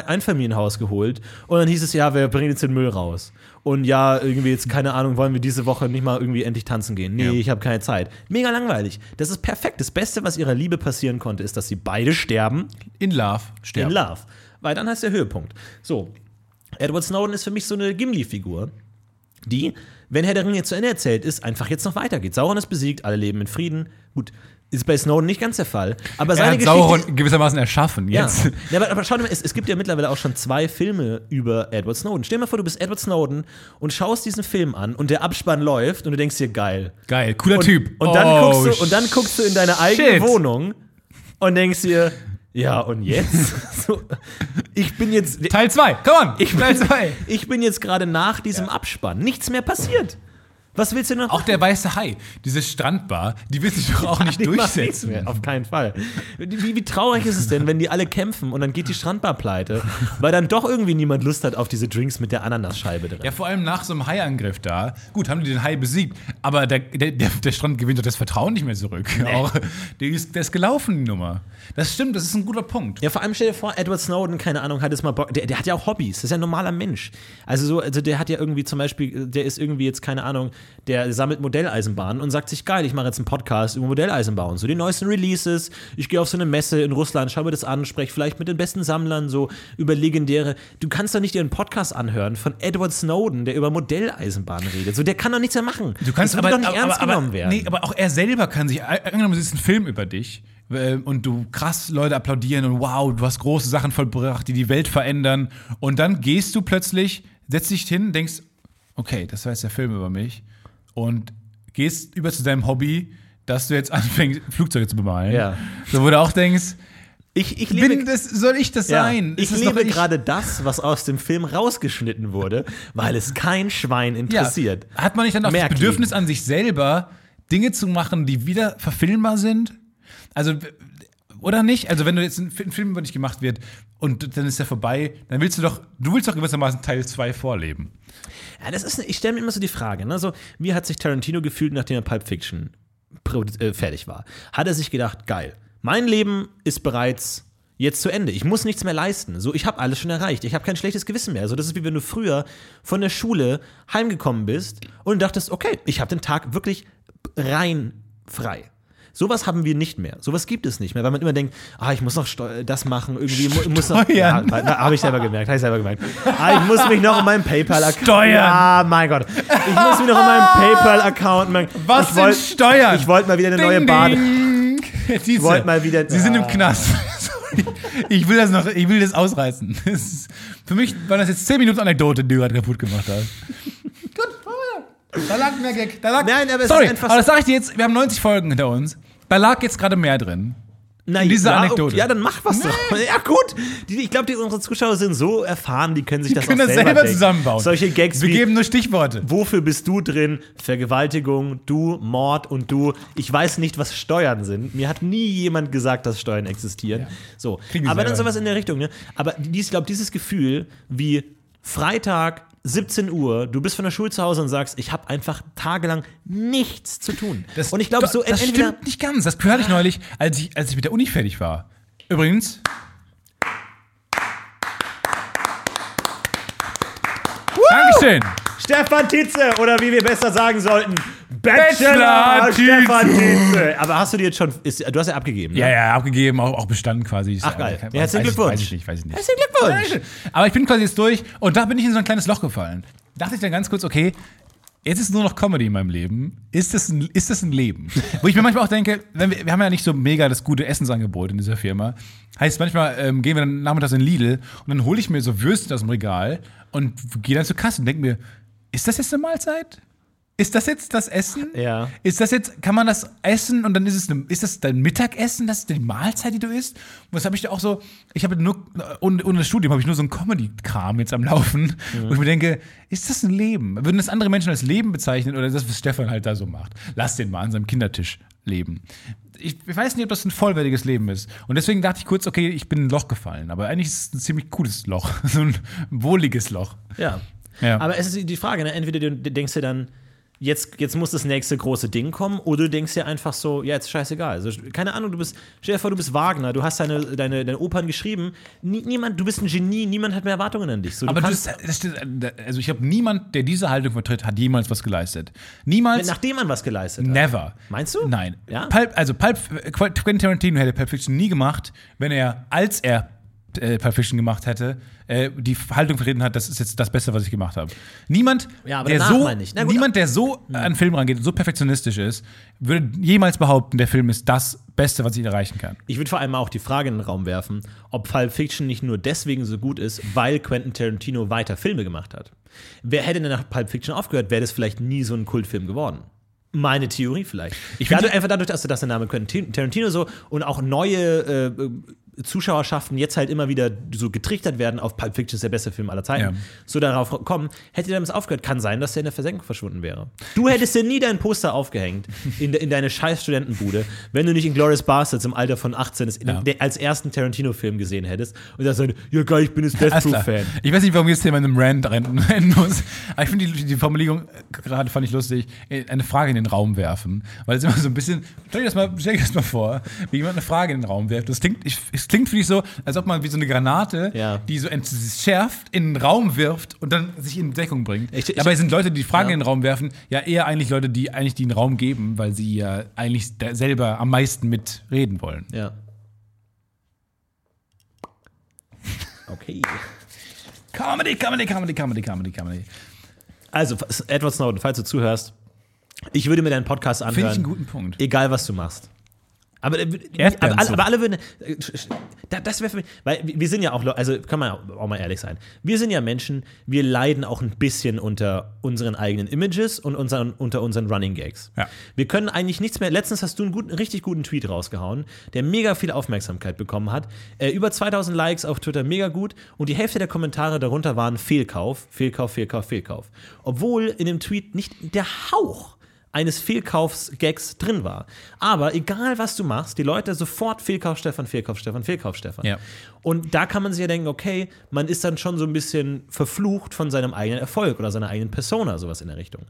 B: Einfamilienhaus geholt. Und dann hieß es, ja, wir bringen jetzt den Müll raus. Und ja, irgendwie jetzt, keine Ahnung, wollen wir diese Woche nicht mal irgendwie endlich tanzen gehen. Nee,
A: Ja.
B: ich habe keine Zeit. Mega langweilig. Das ist perfekt. Das Beste, was ihrer Liebe passieren konnte, ist, dass sie beide sterben
A: in Love sterben.
B: in Love. Weil dann heißt der Höhepunkt. So, Edward Snowden ist für mich so eine Gimli-Figur, die, wenn Herr der Ringe zu Ende erzählt ist, einfach jetzt noch weitergeht. Sauron ist besiegt, alle leben in Frieden. Gut, ist bei Snowden nicht ganz der Fall. Aber
A: Er
B: seine
A: hat
B: Geschichte.
A: Sauron gewissermaßen erschaffen.
B: ja.
A: Jetzt.
B: ja, aber, aber schau dir mal, es, es gibt ja mittlerweile auch schon zwei Filme über Edward Snowden. Stell dir mal vor, du bist Edward Snowden und schaust diesen Film an und der Abspann läuft und du denkst dir, geil.
A: Geil, cooler
B: Und,
A: Typ.
B: Und dann,
A: Oh,
B: guckst du, und dann guckst du in deine eigene
A: shit.
B: Wohnung und denkst dir, ja, und jetzt? so, ich bin jetzt.
A: Teil 2, come on.
B: Ich
A: Teil
B: bin,
A: 2.
B: ich bin jetzt gerade nach diesem Abspann. Nichts mehr passiert. Was willst du noch?
A: Auch der weiße Hai, diese Strandbar, die wird sich doch auch nicht durchsetzen.
B: mehr. Auf keinen Fall. Wie, wie traurig ist es denn, wenn die alle kämpfen und dann geht die Strandbar pleite, weil dann doch irgendwie niemand Lust hat auf diese Drinks mit der Ananasscheibe drin.
A: Ja, vor allem nach so einem Haiangriff da. Gut, haben die den Hai besiegt, aber der, der, der, Strand gewinnt doch das Vertrauen nicht mehr zurück. Auch, der, ist, der ist gelaufen, die Nummer. Das stimmt, das ist ein guter Punkt.
B: Ja, vor allem stell dir vor, Edward Snowden, keine Ahnung, hat jetzt mal Bock. Der, der hat ja auch Hobbys. Das ist ja ein normaler Mensch. Also so, also der hat ja irgendwie zum Beispiel, der ist irgendwie jetzt, keine Ahnung, der sammelt Modelleisenbahnen und sagt sich, geil, ich mache jetzt einen Podcast über Modelleisenbahn. So die neuesten Releases, ich gehe auf so eine Messe in Russland, schaue mir das an, spreche vielleicht mit den besten Sammlern so über legendäre. Du kannst doch nicht dir einen Podcast anhören von Edward Snowden, der über Modelleisenbahnen redet. So, der kann doch nichts mehr machen.
A: Du kannst
B: das
A: aber,
B: doch nicht
A: aber,
B: ernst
A: aber,
B: genommen werden.
A: Nee, aber auch er selber kann sich, angenommen, es ist ein Film über dich äh, und du krass Leute applaudieren und wow, du hast große Sachen vollbracht, die die Welt verändern und dann gehst du plötzlich, setzt dich hin, denkst, okay, das war jetzt der Film über mich und gehst über zu deinem Hobby, dass du jetzt anfängst, Flugzeuge zu bemalen.
B: Ja.
A: So, wo du auch denkst,
B: ich, ich liebe
A: bin das, soll ich das
B: Ja,
A: sein?
B: ich
A: Ist das ich?
B: gerade das, was aus dem Film rausgeschnitten wurde, weil es kein Schwein interessiert.
A: Ja. Hat man nicht dann auch das
B: Merkwürdig.
A: Bedürfnis an sich selber, Dinge zu machen, die wieder verfilmbar sind? Also, oder nicht? Also, wenn du jetzt ein Fi- ein Film über dich gemacht wird und dann ist der vorbei, dann willst du doch, du willst doch gewissermaßen Teil 2 vorleben.
B: Ja, das ist, ich stelle mir immer so die Frage, ne? so, wie hat sich Tarantino gefühlt, nachdem er Pulp Fiction äh, fertig war? Hat er sich gedacht, geil, mein Leben ist bereits jetzt zu Ende. Ich muss nichts mehr leisten. So, ich habe alles schon erreicht. Ich habe kein schlechtes Gewissen mehr. So, das ist wie wenn du früher von der Schule heimgekommen bist und dachtest, okay, ich habe den Tag wirklich rein frei. Sowas haben wir nicht mehr. Sowas gibt es nicht mehr, weil man immer denkt, ah, ich muss noch Steu das machen, irgendwie mu muss noch. Ja, habe ich selber gemerkt, habe ich selber gemerkt. Ah, ich muss mich noch um meinen PayPal-Account.
A: Steuern.
B: Ja, mein Gott. Ich muss mich noch um meinen PayPal-Account. machen.
A: Was
B: ich
A: sind
B: wollt-
A: Steuern?
B: Ich wollte mal wieder eine neue
A: Ding,
B: Bade.
A: ding. Ich
B: wollte mal wieder-
A: Sie sind im
B: Ah.
A: Knast. Sorry. Ich will das noch, ich will das ausreißen. Das ist, für mich war das jetzt 10 Minuten Anekdote, die du gerade kaputt gemacht hast. Gut, Da lag mehr Gag. Da lag,
B: Nein, aber es
A: sorry,
B: ist einfach
A: aber das sag ich dir jetzt, wir haben 90 Folgen hinter uns. Da lag jetzt gerade mehr drin.
B: Na,
A: In dieser
B: ja,
A: Anekdote.
B: Ja, dann mach was doch. Ja, gut. Die, ich glaube, unsere Zuschauer sind so erfahren, die können sich das
A: können
B: auch
A: das
B: selber,
A: selber zusammenbauen.
B: Solche Gags
A: Wir
B: wie,
A: geben nur Stichworte.
B: wofür bist du drin? Vergewaltigung, du, Mord und du. Ich weiß nicht, was Steuern sind. Mir hat nie jemand gesagt, dass Steuern existieren. So.
A: Kriegen die
B: Aber dann
A: selber
B: sowas in der Richtung. Ne? Aber dies, ich glaube, dieses Gefühl wie Freitag, 17 Uhr, du bist von der Schule zu Hause und sagst, ich habe einfach tagelang nichts zu tun.
A: Das-
B: und ich glaube, so
A: das
B: entweder
A: stimmt nicht ganz. Das hörte ich neulich, als ich, als ich mit der Uni fertig war. Übrigens. Dankeschön.
B: Stefan Tietze oder wie wir besser sagen sollten,
A: Bachelor
B: Bachelor. Stefan Tietze. Aber hast du dir jetzt schon, ist, du hast ja abgegeben, ne?
A: Ja, ja, abgegeben, auch, auch bestanden quasi.
B: Ach, geil. Ja, herzlichen Glückwunsch.
A: Weiß ich nicht, weiß ich nicht.
B: Herzlichen Glückwunsch.
A: Aber ich bin quasi jetzt durch und da bin ich in so ein kleines Loch gefallen. Dachte ich dann ganz kurz, okay, jetzt ist nur noch Comedy in meinem Leben. Ist das ein, ist das ein Leben? Wo ich mir manchmal auch denke, wir, wir haben ja nicht so mega das gute Essensangebot in dieser Firma. Heißt, manchmal ähm, gehen wir dann nachmittags in Lidl und dann hole ich mir so Würstchen aus dem Regal und gehe dann zur Kasse und denke mir, ist das jetzt eine Mahlzeit? Ist das jetzt das Essen?
B: Ja.
A: Ist das jetzt, kann man das essen und dann ist es, eine, ist das dein Mittagessen, das ist die Mahlzeit, die du isst? Und das habe ich da auch so, ich habe nur, ohne, ohne das Studium habe ich nur so einen Comedy-Kram jetzt am Laufen, wo ich mir denke, ist das ein Leben? Würden das andere Menschen als Leben bezeichnen oder das, was Stefan halt da so macht? Lass den mal an seinem Kindertisch leben. Ich, ich weiß nicht, ob das ein vollwertiges Leben ist. Und deswegen dachte ich kurz, okay, ich bin in ein Loch gefallen. Aber eigentlich ist es ein ziemlich cooles Loch. so ein wohliges Loch.
B: Ja.
A: Ja.
B: Aber es ist die Frage, ne? entweder du denkst dir dann, jetzt, jetzt muss das nächste große Ding kommen, oder du denkst dir einfach so, ja, jetzt scheißegal. Also, keine Ahnung, du bist, stell dir vor, du bist Wagner, du hast deine, deine, deine Opern geschrieben, Nie, niemand, du bist ein Genie, niemand hat mehr Erwartungen an dich. So, du
A: Aber das, das, also ich habe niemand, der diese Haltung vertritt, hat jemals was geleistet. Niemals.
B: nachdem man was geleistet hat.
A: Never.
B: Meinst du?
A: Nein.
B: Ja?
A: Pulp, also Pulp, Quentin Tarantino hätte Pulp Fiction nie gemacht, wenn er, als er äh, Pulp Fiction gemacht hätte, äh, die Haltung vertreten hat, das ist jetzt das Beste, was ich gemacht habe. Niemand,
B: Ja,
A: der so,
B: gut,
A: niemand, der so an einen Film rangeht und so perfektionistisch ist, würde jemals behaupten, der Film ist das Beste, was ich erreichen kann.
B: Ich würde vor allem auch die Frage in den Raum werfen, ob Pulp Fiction nicht nur deswegen so gut ist, weil Quentin Tarantino weiter Filme gemacht hat. Wer hätte denn nach Pulp Fiction aufgehört, wäre das vielleicht nie so ein Kultfilm geworden. Meine Theorie vielleicht.
A: Ich
B: dadurch, einfach dadurch, dass, dass der Name Quentin Tarantino so und auch neue äh, Zuschauerschaften jetzt halt immer wieder so getrichtert werden auf Pulp Fiction ist der beste Film aller Zeiten,
A: Ja.
B: so darauf kommen, hätte damit aufgehört, kann sein, dass er in der Versenkung verschwunden wäre. Du hättest dir nie dein Poster aufgehängt in, de, in deine scheiß Studentenbude, wenn du nicht in Glorious Bastards im Alter von 18 es in,
A: Ja.
B: als ersten Tarantino-Film gesehen hättest und sagst dann, ja geil, ich bin jetzt Death
A: Alles klar.
B: Proof-Fan.
A: Ich weiß nicht, warum jetzt Thema in einem Rant rennen muss. Aber ich finde die, die Formulierung äh, gerade fand ich lustig. äh, Eine Frage in den Raum werfen. Weil es immer so ein bisschen. Stell dir das mal, stell dir das mal vor, wie jemand eine Frage in den Raum wirft. Das klingt, ich, es klingt für dich so, als ob man wie so eine Granate,
B: Ja.
A: die so entschärft, in den Raum wirft und dann sich in Deckung bringt.
B: Ich- ich-
A: Dabei sind Leute, die Fragen
B: Ja.
A: in den Raum werfen, ja eher eigentlich Leute, die eigentlich den Raum geben, weil sie ja eigentlich selber am meisten mitreden wollen.
B: Ja. Okay.
A: Comedy, Comedy, Comedy, Comedy, Comedy, Comedy.
B: Also, Edward Snowden, falls du zuhörst, ich würde mir deinen Podcast anhören.
A: Finde ich einen guten Punkt.
B: Egal, was du machst. Aber, äh, aber, aber alle würden. äh, Das wäre für mich. Weil wir sind ja auch. Also kann man auch mal ehrlich sein. Wir sind ja Menschen, wir leiden auch ein bisschen unter unseren eigenen Images und unseren, unter unseren Running Gags.
A: Ja.
B: Wir können eigentlich nichts mehr. Letztens hast du einen, guten, richtig guten Tweet rausgehauen, der mega viel Aufmerksamkeit bekommen hat. Äh, über 2000 Likes auf Twitter, mega gut. Und die Hälfte der Kommentare darunter waren Fehlkauf, Fehlkauf, Fehlkauf, Fehlkauf. Obwohl in dem Tweet nicht der Hauch eines Fehlkaufs-Gags drin war. Aber egal, was du machst, die Leute sofort Fehlkauf Stefan, Fehlkauf Stefan, Fehlkauf Stefan.
A: Ja.
B: Und da kann man sich ja denken, okay, man ist dann schon so ein bisschen verflucht von seinem eigenen Erfolg oder seiner eigenen Persona, sowas in der Richtung.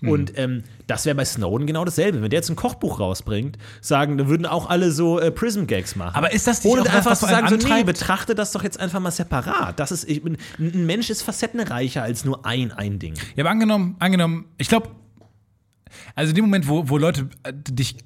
A: Mhm.
B: Und ähm, das wäre bei Snowden genau dasselbe. Wenn der jetzt ein Kochbuch rausbringt, sagen, dann würden auch alle so äh, Prism-Gags machen.
A: Aber ist das nicht
B: Ohne
A: auch
B: einfach zu sagen, so, nee, betrachte das doch jetzt einfach mal separat. Das ist, ich, bin- ein Mensch ist facettenreicher als nur ein, ein Ding.
A: Ja, aber angenommen, angenommen, ich glaube, also in dem Moment, wo, wo Leute äh, dich,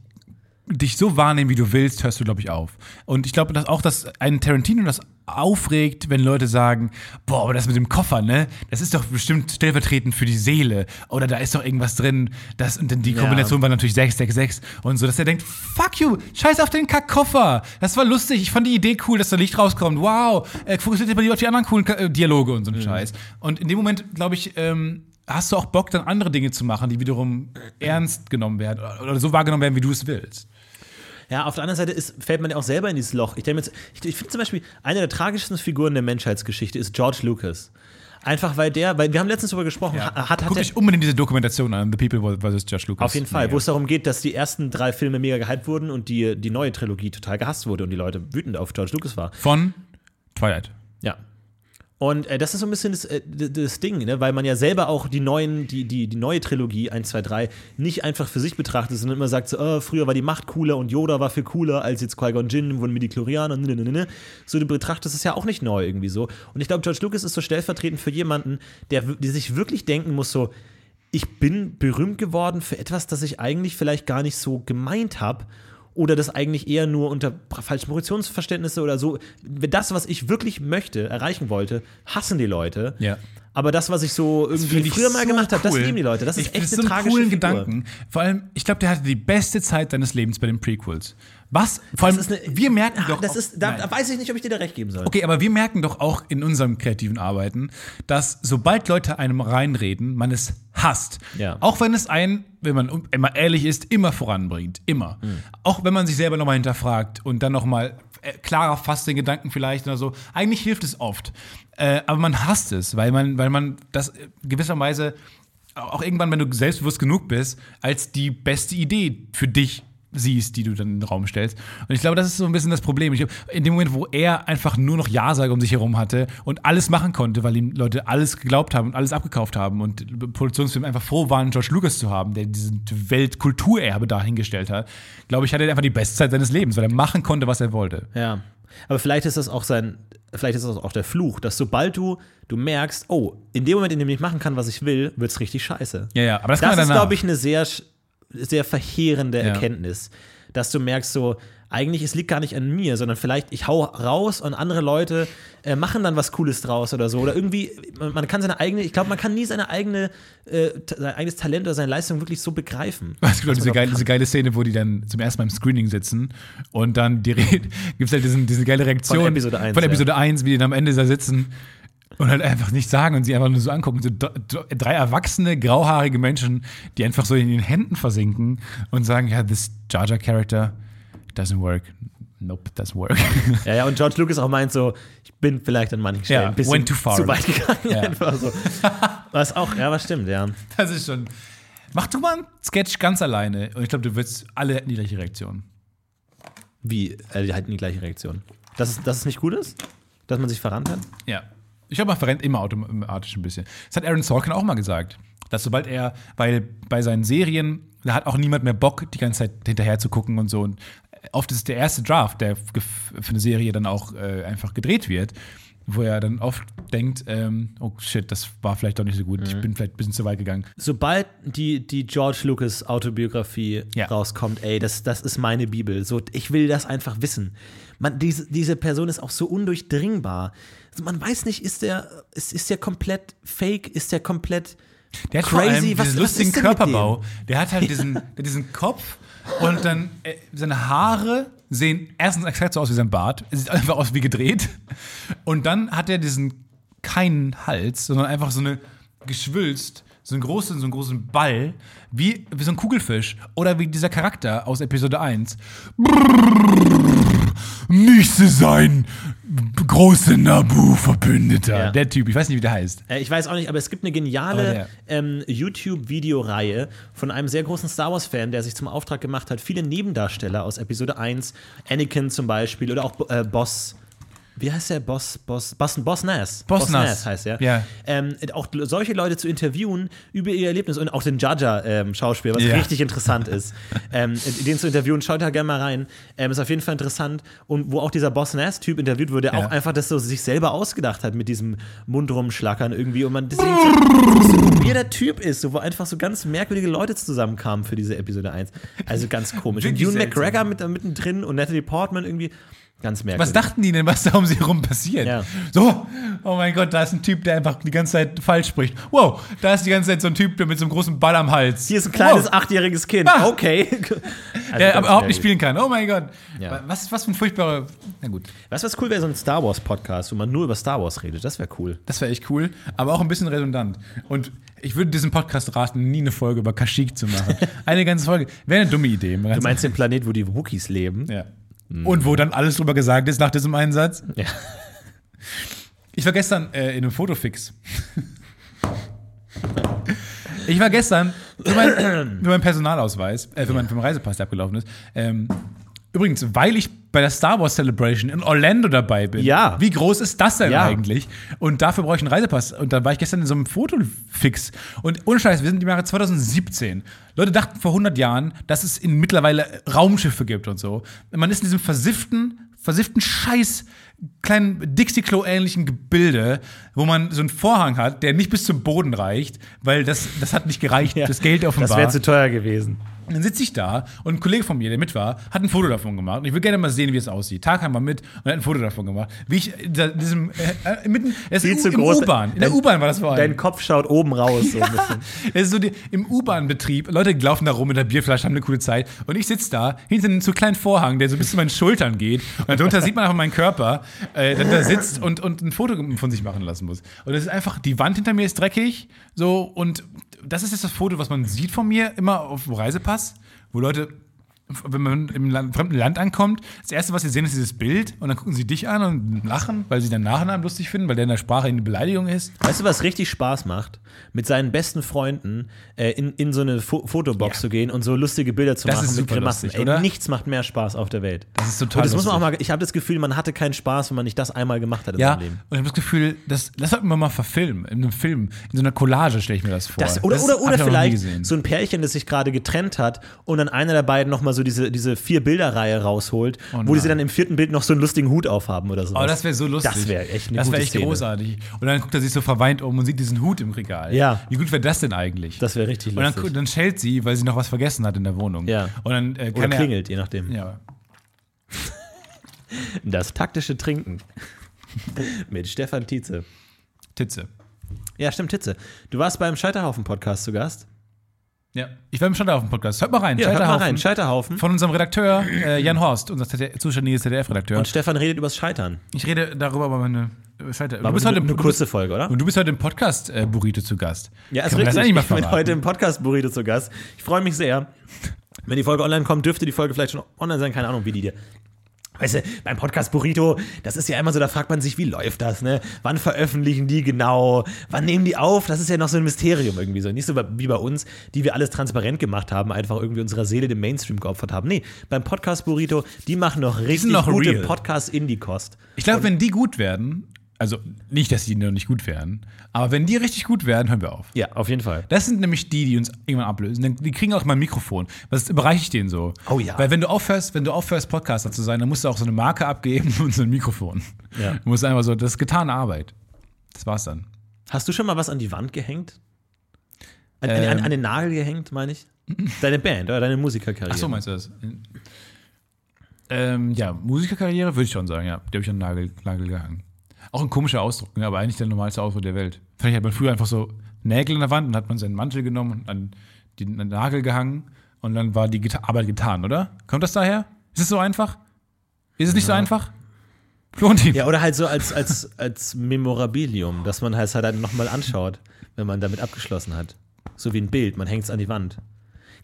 A: dich so wahrnehmen, wie du willst, hörst du, glaube ich, auf. Und ich glaube, dass auch, dass ein Tarantino das aufregt, wenn Leute sagen, boah, aber das mit dem Koffer, ne, das ist doch bestimmt stellvertretend für die Seele. Oder da ist doch irgendwas drin. Das, und dann die
B: Ja.
A: Kombination war natürlich 666 und so, dass er denkt, fuck you, scheiß auf den Kackkoffer. Das war lustig, ich fand die Idee cool, dass da Licht rauskommt. Wow, äh, fokussiert mal lieber auf die anderen coolen Ka- äh, Dialoge und so
B: Mhm.
A: einen Scheiß. Und in dem Moment, glaube ich, ähm, hast du auch Bock, dann andere Dinge zu machen, die wiederum ernst genommen werden oder so wahrgenommen werden, wie du es willst.
B: Ja, auf der anderen Seite ist, fällt man ja auch selber in dieses Loch. Ich, jetzt- ich, ich finde zum Beispiel, eine der tragischsten Figuren der Menschheitsgeschichte ist George Lucas. Einfach weil der, weil wir haben letztens darüber gesprochen, hat, hat, hat
A: Guck dich unbedingt diese Dokumentation an, The People vs. George Lucas.
B: auf jeden Fall,
A: Naja.
B: wo es darum geht, dass die ersten drei Filme mega gehypt wurden und die, die neue Trilogie total gehasst wurde und die Leute wütend auf George Lucas war.
A: Von Twilight.
B: Ja. Und äh, das ist so ein bisschen das, äh, das Ding, ne? weil man ja selber auch die neuen, die, die, die neue Trilogie 1, 2, 3 nicht einfach für sich betrachtet, sondern immer sagt so, oh, früher war die Macht cooler und Yoda war viel cooler als jetzt Qui-Gon Jinn, wurden Midichlorianer, ne, ne, ne, ne. So, du betrachtest es ja auch nicht neu irgendwie so. Und ich glaube, George Lucas ist so stellvertretend für jemanden, der, der sich wirklich denken muss so, ich bin berühmt geworden für etwas, das ich eigentlich vielleicht gar nicht so gemeint habe oder das eigentlich eher nur unter falschen Produktionsverständnisse oder so. Das, was ich wirklich möchte, erreichen wollte, hassen die Leute.
A: Ja.
B: Aber das, was ich so irgendwie
A: ich
B: früher mal
A: so
B: gemacht habe, das
A: cool.
B: lieben die Leute. Das ist
A: ich
B: echt
A: finde
B: eine
A: so
B: tragische
A: coolen
B: Figur.
A: Gedanken. Vor allem, ich glaube, der hatte die beste Zeit seines Lebens bei den Prequels. Was? Vor allem,
B: eine,
A: wir merken
B: Ah,
A: doch.
B: Das ist, da,
A: Nein.
B: weiß ich nicht, ob ich dir da recht geben soll.
A: Okay, aber wir merken doch auch in unserem kreativen Arbeiten, dass sobald Leute einem reinreden, man es hasst.
B: Ja.
A: Auch wenn es einen, wenn man immer ehrlich ist, immer voranbringt. Immer.
B: Mhm.
A: Auch wenn man sich selber nochmal hinterfragt und dann nochmal äh, klarer fasst den Gedanken vielleicht oder so. Eigentlich hilft es oft. Äh, aber man hasst es, weil man, weil man das gewisserweise auch irgendwann, wenn du selbstbewusst genug bist, als die beste Idee für dich siehst, die du dann in den Raum stellst. Und ich glaube, das ist so ein bisschen das Problem. Ich, in dem Moment, wo er einfach nur noch Ja-Sager um sich herum hatte und alles machen konnte, weil ihm Leute alles geglaubt haben und alles abgekauft haben und Produktionsfilme einfach froh waren, George Lucas zu haben, der diesen Weltkulturerbe dahingestellt hat, glaube ich, hatte er einfach die Bestzeit seines Lebens, weil er machen konnte, was er wollte.
B: Ja. Aber vielleicht ist das auch sein, vielleicht ist das auch der Fluch, dass sobald du, du merkst, oh, in dem Moment, in dem ich machen kann, was ich will, wird es richtig scheiße.
A: Ja, ja, aber das,
B: Das,
A: kann man
B: ist,
A: danach.
B: glaube ich, eine sehr, sehr verheerende
A: Ja.
B: Erkenntnis. Dass du merkst, so, eigentlich, es liegt gar nicht an mir, sondern vielleicht, ich hau raus und andere Leute äh, machen dann was Cooles draus oder so. Oder irgendwie, man, man kann seine eigene, ich glaube, man kann nie seine eigene, äh, sein eigenes Talent oder seine Leistung wirklich so begreifen.
A: Es gibt auch diese
B: man
A: geile, diese geile Szene, wo die dann zum ersten Mal im Screening sitzen und dann die gibt es halt diesen, diese geile Reaktion
B: Von Episode 1,
A: von
B: ja.
A: Episode 1, wie die dann am Ende da sitzen und halt einfach nichts sagen und sie einfach nur so angucken. So drei erwachsene, grauhaarige Menschen, die einfach so in den Händen versinken und sagen, ja, this Jar Jar Character doesn't work. Nope, doesn't work.
B: Ja, ja, und George Lucas auch meint so, ich bin vielleicht an manchen Stellen
A: Ja,
B: ein bisschen
A: went too far.
B: zu weit gegangen.
A: Ja.
B: Einfach so. Was auch, ja, was stimmt, ja.
A: das ist schon. Mach du mal einen Sketch ganz alleine und ich glaube, du wirst alle hätten die gleiche Reaktion.
B: Wie, äh, die halten die gleiche Reaktion. Dass es, dass es nicht gut ist? Dass man sich verrannt hat?
A: Ja. Ich glaube, man verrennt immer automatisch ein bisschen. Das hat Aaron Sorkin auch mal gesagt. Dass sobald er, weil bei seinen Serien, da hat auch niemand mehr Bock, die ganze Zeit hinterher zu gucken und so. Und oft ist es der erste Draft, der für eine Serie dann auch äh, einfach gedreht wird, wo er dann oft denkt, ähm, oh shit, das war vielleicht doch nicht so gut, ich bin vielleicht ein bisschen zu weit gegangen.
B: Sobald die, die George Lucas Autobiografie
A: Ja.
B: rauskommt, ey, das, das ist meine Bibel. So, ich will das einfach wissen. Man, diese, diese Person ist auch so undurchdringbar. Man weiß nicht, ist der, ist, ist der komplett fake, ist der komplett
A: Der hat vor
B: crazy?
A: allem diesen
B: was, was
A: lustigen
B: mit
A: Körperbau. Der hat halt diesen, hat diesen Kopf und dann äh, seine Haare sehen erstens exakt so aus wie sein Bart. Es sieht einfach aus wie gedreht. Und dann hat er diesen keinen Hals, sondern einfach so eine geschwülst, so einen großen, so einen großen Ball, wie, wie so ein Kugelfisch. Oder wie dieser Charakter aus Episode 1. Müsste sein große Nabu-Verbündeter.
B: Ja.
A: Der Typ, ich weiß nicht, wie der heißt.
B: Äh, ich weiß auch nicht, aber es gibt eine geniale ähm, YouTube-Videoreihe von einem sehr großen Star Wars-Fan, der sich zum Auftrag gemacht hat, viele Nebendarsteller aus Episode 1, Anakin zum Beispiel oder auch äh, Boss. Wie heißt der? Boss, Boss, Boss, Boss Nass.
A: Boss Nass.
B: heißt er.
A: Ja.
B: Ähm, auch solche Leute zu interviewen über ihr Erlebnis und auch den Jaja ähm, was
A: Ja.
B: richtig interessant ist. ähm, den zu interviewen, schaut da gerne mal rein. Ähm, ist auf jeden Fall interessant. Und wo auch dieser Boss Nass-Typ interviewt wurde, der
A: Ja.
B: auch einfach das so sich selber ausgedacht hat mit diesem Mund rumschlackern irgendwie. Und man deswegen so, wie der Typ ist, so, wo einfach so ganz merkwürdige Leute zusammenkamen für diese Episode 1. Also ganz komisch. Und Ewan. McGregor mit, da mittendrin und Natalie Portman irgendwie. Ganz merkwürdig.
A: Was dachten die denn, was da um sie herum passiert?
B: Ja.
A: So, oh mein Gott, da ist ein Typ, der einfach die ganze Zeit falsch spricht. Wow, da ist die ganze Zeit so ein Typ der mit so einem großen Ball am Hals.
B: Hier ist ein kleines
A: Wow.
B: achtjähriges Kind.
A: Ah.
B: Okay. Also
A: der aber überhaupt nicht spielen kann. Oh mein Gott.
B: Ja.
A: Was, was für ein furchtbarer. Na gut,
B: Weißt du, was cool wäre? So ein Star Wars Podcast, wo man nur über Star Wars redet. Das wäre cool.
A: das wäre echt cool, aber auch ein bisschen redundant. Und ich würde diesem Podcast raten, nie eine Folge über Kashyyyk zu machen. Eine ganze Folge. Wäre eine dumme Idee.
B: Du meinst den Planet, wo die Wookies leben?
A: Ja. Und wo dann alles drüber gesagt ist nach diesem Einsatz.
B: Ja.
A: Ich war gestern äh, in einem Fotofix. ich war gestern für, mein, für meinen Personalausweis, äh, für, meinen, für meinen Reisepass, der abgelaufen ist. Ähm, übrigens, weil ich bei der Star Wars Celebration in Orlando dabei bin.
B: Ja.
A: Wie groß ist das denn
B: Ja.
A: eigentlich? Und dafür brauche ich einen Reisepass. Und da war ich gestern in so einem Fotofix. Und ohne Scheiß, wir sind im Jahre 2017. Leute dachten vor 100 Jahren, dass es in mittlerweile Raumschiffe gibt und so. Man ist in diesem versifften, versifften Scheiß kleinen Dixie-Klo-ähnlichen Gebilde, wo man so einen Vorhang hat, der nicht bis zum Boden reicht, weil das, das hat nicht gereicht, das Geld offenbar.
B: Das wäre zu teuer gewesen.
A: Und dann sitze ich da und ein Kollege von mir, der mit war, hat ein Foto davon gemacht. Und ich will gerne mal sehen, wie es aussieht. Tarkan war mit und hat ein Foto davon gemacht. Wie ich in diesem, äh, äh, mitten, es
B: Viel zu
A: im
B: groß.
A: U-Bahn. In der U-Bahn war das vor allem.
B: Dein Kopf schaut oben raus. So ein bisschen.
A: Es ist so die, im U-Bahn-Betrieb, Leute laufen da rum mit der Bierflasche, haben eine coole Zeit. Und ich sitze da hinter einem zu kleinen Vorhang, der so bis zu meinen Schultern geht. Und darunter sieht man einfach meinen Körper, äh, der da sitzt und, und ein Foto von sich machen lassen muss. Und das ist einfach, die Wand hinter mir ist dreckig. So, und das ist jetzt das Foto, was man sieht von mir, immer auf dem Reisepass, wo Leute. Wenn man im Land, fremden Land ankommt, das erste, was sie sehen, ist dieses Bild und dann gucken sie dich an und lachen, weil sie deinen Nachnamen lustig finden, weil der in der Sprache eine Beleidigung ist.
B: Weißt du, was richtig Spaß macht? Mit seinen besten Freunden äh, in, in so eine Fo Fotobox
A: Ja.
B: zu gehen und so lustige Bilder zu
A: Das
B: machen
A: ist
B: mit Grimassen.
A: lustig,
B: Ey, nichts macht mehr Spaß auf der Welt.
A: Das ist total
B: Und das muss man auch
A: lustig.
B: mal, ich habe das Gefühl, man hatte keinen Spaß, wenn man nicht das einmal gemacht hat in
A: Ja,
B: seinem Leben.
A: und ich habe das Gefühl, das, das sollten wir mal verfilmen. In einem Film, in so einer Collage stelle ich mir das vor.
B: Das, oder
A: das
B: oder, oder vielleicht so ein Pärchen, das sich gerade getrennt hat und dann einer der beiden nochmal so diese, diese vier Bilderreihe rausholt,
A: Oh
B: wo die sie dann im vierten Bild noch so einen lustigen Hut aufhaben oder so.
A: Oh, das wäre so lustig.
B: Das wäre echt eine
A: Das wäre echt
B: Szene.
A: großartig. Und dann guckt er sich so verweint um und sieht diesen Hut im Regal.
B: Ja.
A: Wie gut wäre das denn eigentlich?
B: Das wäre richtig
A: und dann,
B: lustig.
A: dann schellt sie, weil sie noch was vergessen hat in der Wohnung.
B: Ja.
A: Und dann äh,
B: Oder
A: kann er,
B: klingelt, je nachdem.
A: Ja.
B: Das taktische Trinken. Mit Stefan Tietze.
A: Titze.
B: Ja, stimmt, Titze. Du warst beim Scheiterhaufen-Podcast zu Gast.
A: Ja. Ich war im Scheiterhaufen-Podcast. Hört mal rein.
B: Ja, hört mal
A: Scheiterhaufen.
B: rein. Scheiterhaufen.
A: Von unserem Redakteur äh, Jan Horst, unser zuständiges ZDF-Redakteur.
B: Und Stefan redet übers Scheitern.
A: Ich rede darüber über meine äh, Scheiter.
B: War
A: Du bist, heute,
B: eine, kurze Folge, oder?
A: und du bist heute im Podcast äh, Burrito zu Gast.
B: Ja, ist
A: Kann man
B: richtig.
A: das eigentlich mal
B: ich bin heute im Podcast Burrito zu Gast. Ich freue mich sehr. Wenn die Folge online kommt, dürfte die Folge vielleicht schon online sein. Keine Ahnung, wie die dir. Weißt du, beim Podcast Burrito, das ist ja immer so, da fragt man sich, wie läuft das, ne? Wann veröffentlichen die genau? Wann nehmen die auf? Das ist ja noch so ein Mysterium irgendwie so. Nicht so wie bei uns, die wir alles transparent gemacht haben, einfach irgendwie unserer Seele dem Mainstream geopfert haben. Nee, beim Podcast Burrito, die machen noch richtig
A: noch
B: gute
A: real.
B: Podcast-Indie-Kost.
A: Ich glaube, wenn die gut werden, also nicht, dass die noch nicht gut werden, aber wenn die richtig gut werden, hören wir auf.
B: Ja, auf jeden Fall.
A: Das sind nämlich die, die uns irgendwann ablösen. Die kriegen auch mal ein Mikrofon. Was überreiche ich denen so?
B: Oh ja.
A: Weil wenn du aufhörst, wenn du aufhörst, Podcaster zu sein, dann musst du auch so eine Marke abgeben und so ein Mikrofon.
B: Ja.
A: Du musst einfach so, das ist getane Arbeit. Das war's dann.
B: Hast du schon mal was an die Wand gehängt? An, an,
A: Ähm.
B: an, an den Nagel gehängt, meine ich? Deine Band oder deine Musikerkarriere?
A: Ach so, meinst du das? Ähm, ja, Musikerkarriere würde ich schon sagen, ja. Die habe ich an den Nagel, Nagel gehangen. Auch ein komischer Ausdruck, ne? aber eigentlich der normalste Ausdruck der Welt. Vielleicht hat man früher einfach so Nägel in der Wand und hat man seinen Mantel genommen und an den Nagel gehangen und dann war die Arbeit getan, oder? Kommt das daher? Ist es so einfach? Ist es nicht so einfach? Florentin.
B: Ja, oder halt so als, als, als Memorabilium, dass man halt, halt nochmal anschaut, wenn man damit abgeschlossen hat. So wie ein Bild, man hängt es an die Wand.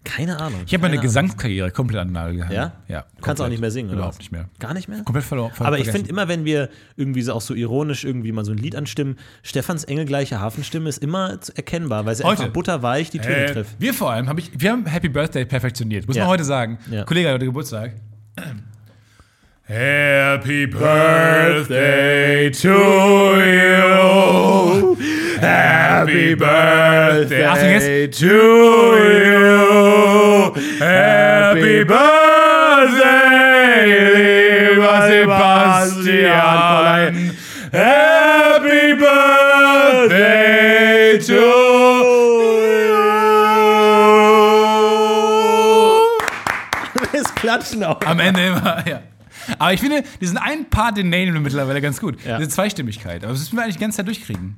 B: Keine Ahnung.
A: Ich habe meine
B: Ahnung.
A: Gesangskarriere komplett an den Nagel gehangen.
B: Ja?
A: Ja.
B: Du kannst
A: komplett.
B: auch nicht mehr singen, oder?
A: Überhaupt nicht mehr.
B: Gar nicht mehr?
A: Komplett verloren.
B: Aber ich finde immer, wenn wir irgendwie so auch so ironisch irgendwie mal so ein Lied anstimmen, Stefans engelgleiche Hafenstimme ist immer erkennbar, weil sie
A: Heute.
B: einfach butterweich die Töne
A: Äh,
B: trifft.
A: wir vor allem, hab ich, wir haben Happy Birthday perfektioniert. Muss
B: Ja.
A: man heute sagen.
B: Ja.
A: Kollege hat heute Geburtstag. Happy Birthday to you. Happy Birthday Achtung jetzt. to you. Happy Birthday, lieber Sebastian. Happy Birthday to you.
B: Es klatschen auch.
A: Am Ende immer, ja. Aber ich finde, diesen einen Part, den nehmen wir mittlerweile ganz gut.
B: Ja.
A: Diese Zweistimmigkeit. Aber das müssen wir eigentlich die ganze Zeit durchkriegen.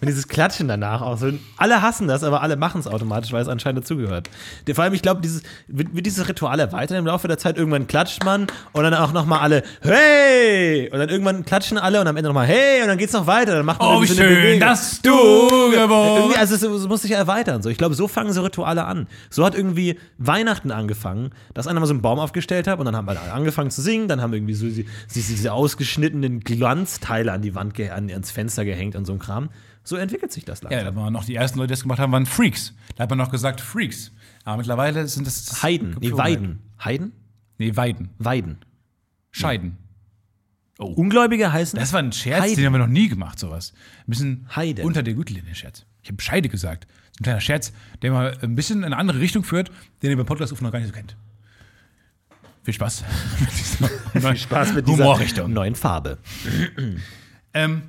B: Und dieses Klatschen danach auch so. Alle hassen das, aber alle machen es automatisch, weil es anscheinend dazugehört. Vor allem, ich glaube, dieses, wird, wird dieses Ritual erweitert im Laufe der Zeit. Irgendwann klatscht man und dann auch nochmal alle, hey! Und dann irgendwann klatschen alle und am Ende nochmal, hey! Und dann geht's noch weiter. Dann macht man
A: Oh, wie
B: so
A: schön, dass du geboren
B: also es, es muss sich erweitern. So. Ich glaube, so fangen so Rituale an. So hat irgendwie Weihnachten angefangen, dass einer mal so einen Baum aufgestellt hat und dann haben alle angefangen zu singen, dann haben irgendwie so diese, diese, diese ausgeschnittenen Glanzteile an die Wand, an, ans Fenster gehängt und so ein Kram. So entwickelt sich das
A: Ja,
B: langsam.
A: da waren noch die ersten Leute, die das gemacht haben, waren Freaks. Da hat man noch gesagt Freaks. Aber mittlerweile sind das
B: Heiden, nee. Weiden. Heiden?
A: Nee, Weiden.
B: Weiden.
A: Scheiden.
B: Ungläubige heißen
A: Das war ein Scherz,
B: Heiden.
A: den haben wir noch nie gemacht, sowas. Ein bisschen
B: Heiden.
A: unter der Gürtellinie Scherz. Ich habe Scheide gesagt. Ein kleiner Scherz, der mal ein bisschen in eine andere Richtung führt, den ihr beim Podcast noch gar nicht so kennt. Viel Spaß mit dieser
B: Viel Spaß mit dieser neuen Farbe.
A: Ähm,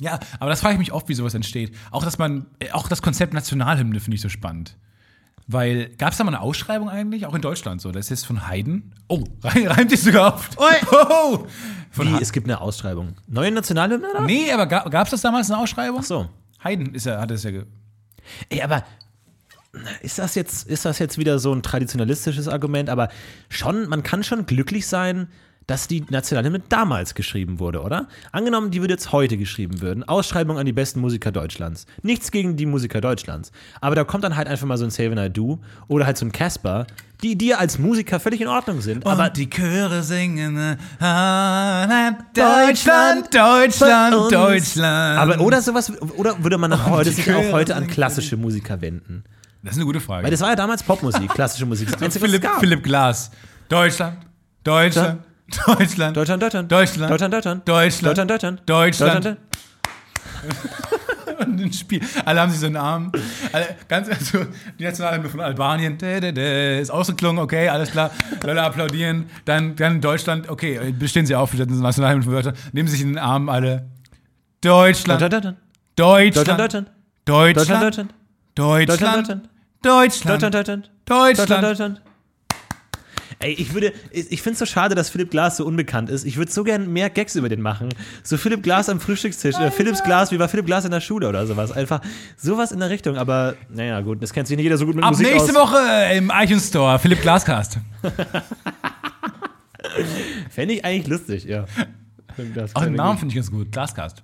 A: ja, aber das frage ich mich oft, wie sowas entsteht. Auch, dass man, äh, auch das Konzept Nationalhymne finde ich so spannend. Weil, gab es da mal eine Ausschreibung eigentlich? Auch in Deutschland so. Das ist jetzt von Haydn. Oh, rein- reimt sich sogar auf. Oh, von
B: Wie, es gibt eine Ausschreibung. Neue Nationalhymne, oder?
A: Nee, aber gab es das damals eine Ausschreibung?
B: Ach so.
A: Haydn ist ja, hat es ja. ge-
B: Ey, aber ist das jetzt, ist das jetzt wieder so ein traditionalistisches Argument? Aber schon, man kann schon glücklich sein, dass die Nationalhymne damals geschrieben wurde, oder? Angenommen, die würde jetzt heute geschrieben würden. Ausschreibung an die besten Musiker Deutschlands. Nichts gegen die Musiker Deutschlands. Aber da kommt dann halt einfach mal so ein Save and I Do oder halt so ein Casper, die dir als Musiker völlig in Ordnung sind.
A: Aber
B: aber
A: die Chöre singen. äh, Deutschland, Deutschland. Deutschland.
B: aber oder sowas, oder würde man heute sich auch heute an klassische Musiker wenden?
A: das ist eine gute Frage.
B: Weil das war ja damals Popmusik, klassische Musik. Das
A: Philipp. Philipp Glass. Deutschland, Deutschland, Deutschland,
B: Deutschland, Deutschland.
A: Deutschland,
B: Deutschland, Deutschland.
A: Deutschland,
B: Deutschland, Deutschland.
A: Deutschland.
B: Deutschland.
A: Und ein Spiel. Alle haben sich so einen Arm. Alle, ganz, also, die Nationalhymne von Albanien. Ist ausgeklungen, okay, alles klar. Leute applaudieren. Dann, dann Deutschland, okay, bestehen sie auf, das ist Nationalhymne von Deutschland. Nehmen sich in den Arm alle. Deutschland,
B: Deutschland, Deutschland.
A: Deutschland,
B: Deutschland, Deutschland.
A: Deutschland,
B: Deutschland, Deutschland.
A: Deutschland,
B: Deutschland,
A: Deutschland,
B: Deutschland, Deutschland. Deutschland,
A: Deutschland.
B: Deutschland. Ey, ich würde, ich finde es so schade, dass Philipp Glass so unbekannt ist. Ich würde so gern mehr Gags über den machen. So Philipp Glass am Frühstückstisch. Oder Philipps Glas, wie war Philipp Glass in der Schule oder sowas. Einfach sowas in der Richtung. Aber naja, gut, das kennt sich nicht jeder so gut mit
A: Ab
B: Musik
A: nächste
B: aus.
A: Woche im iTunes Store, Philipp Glascast.
B: Fände ich eigentlich lustig, ja. Das
A: Auch den Namen finde ich ganz gut, Glascast.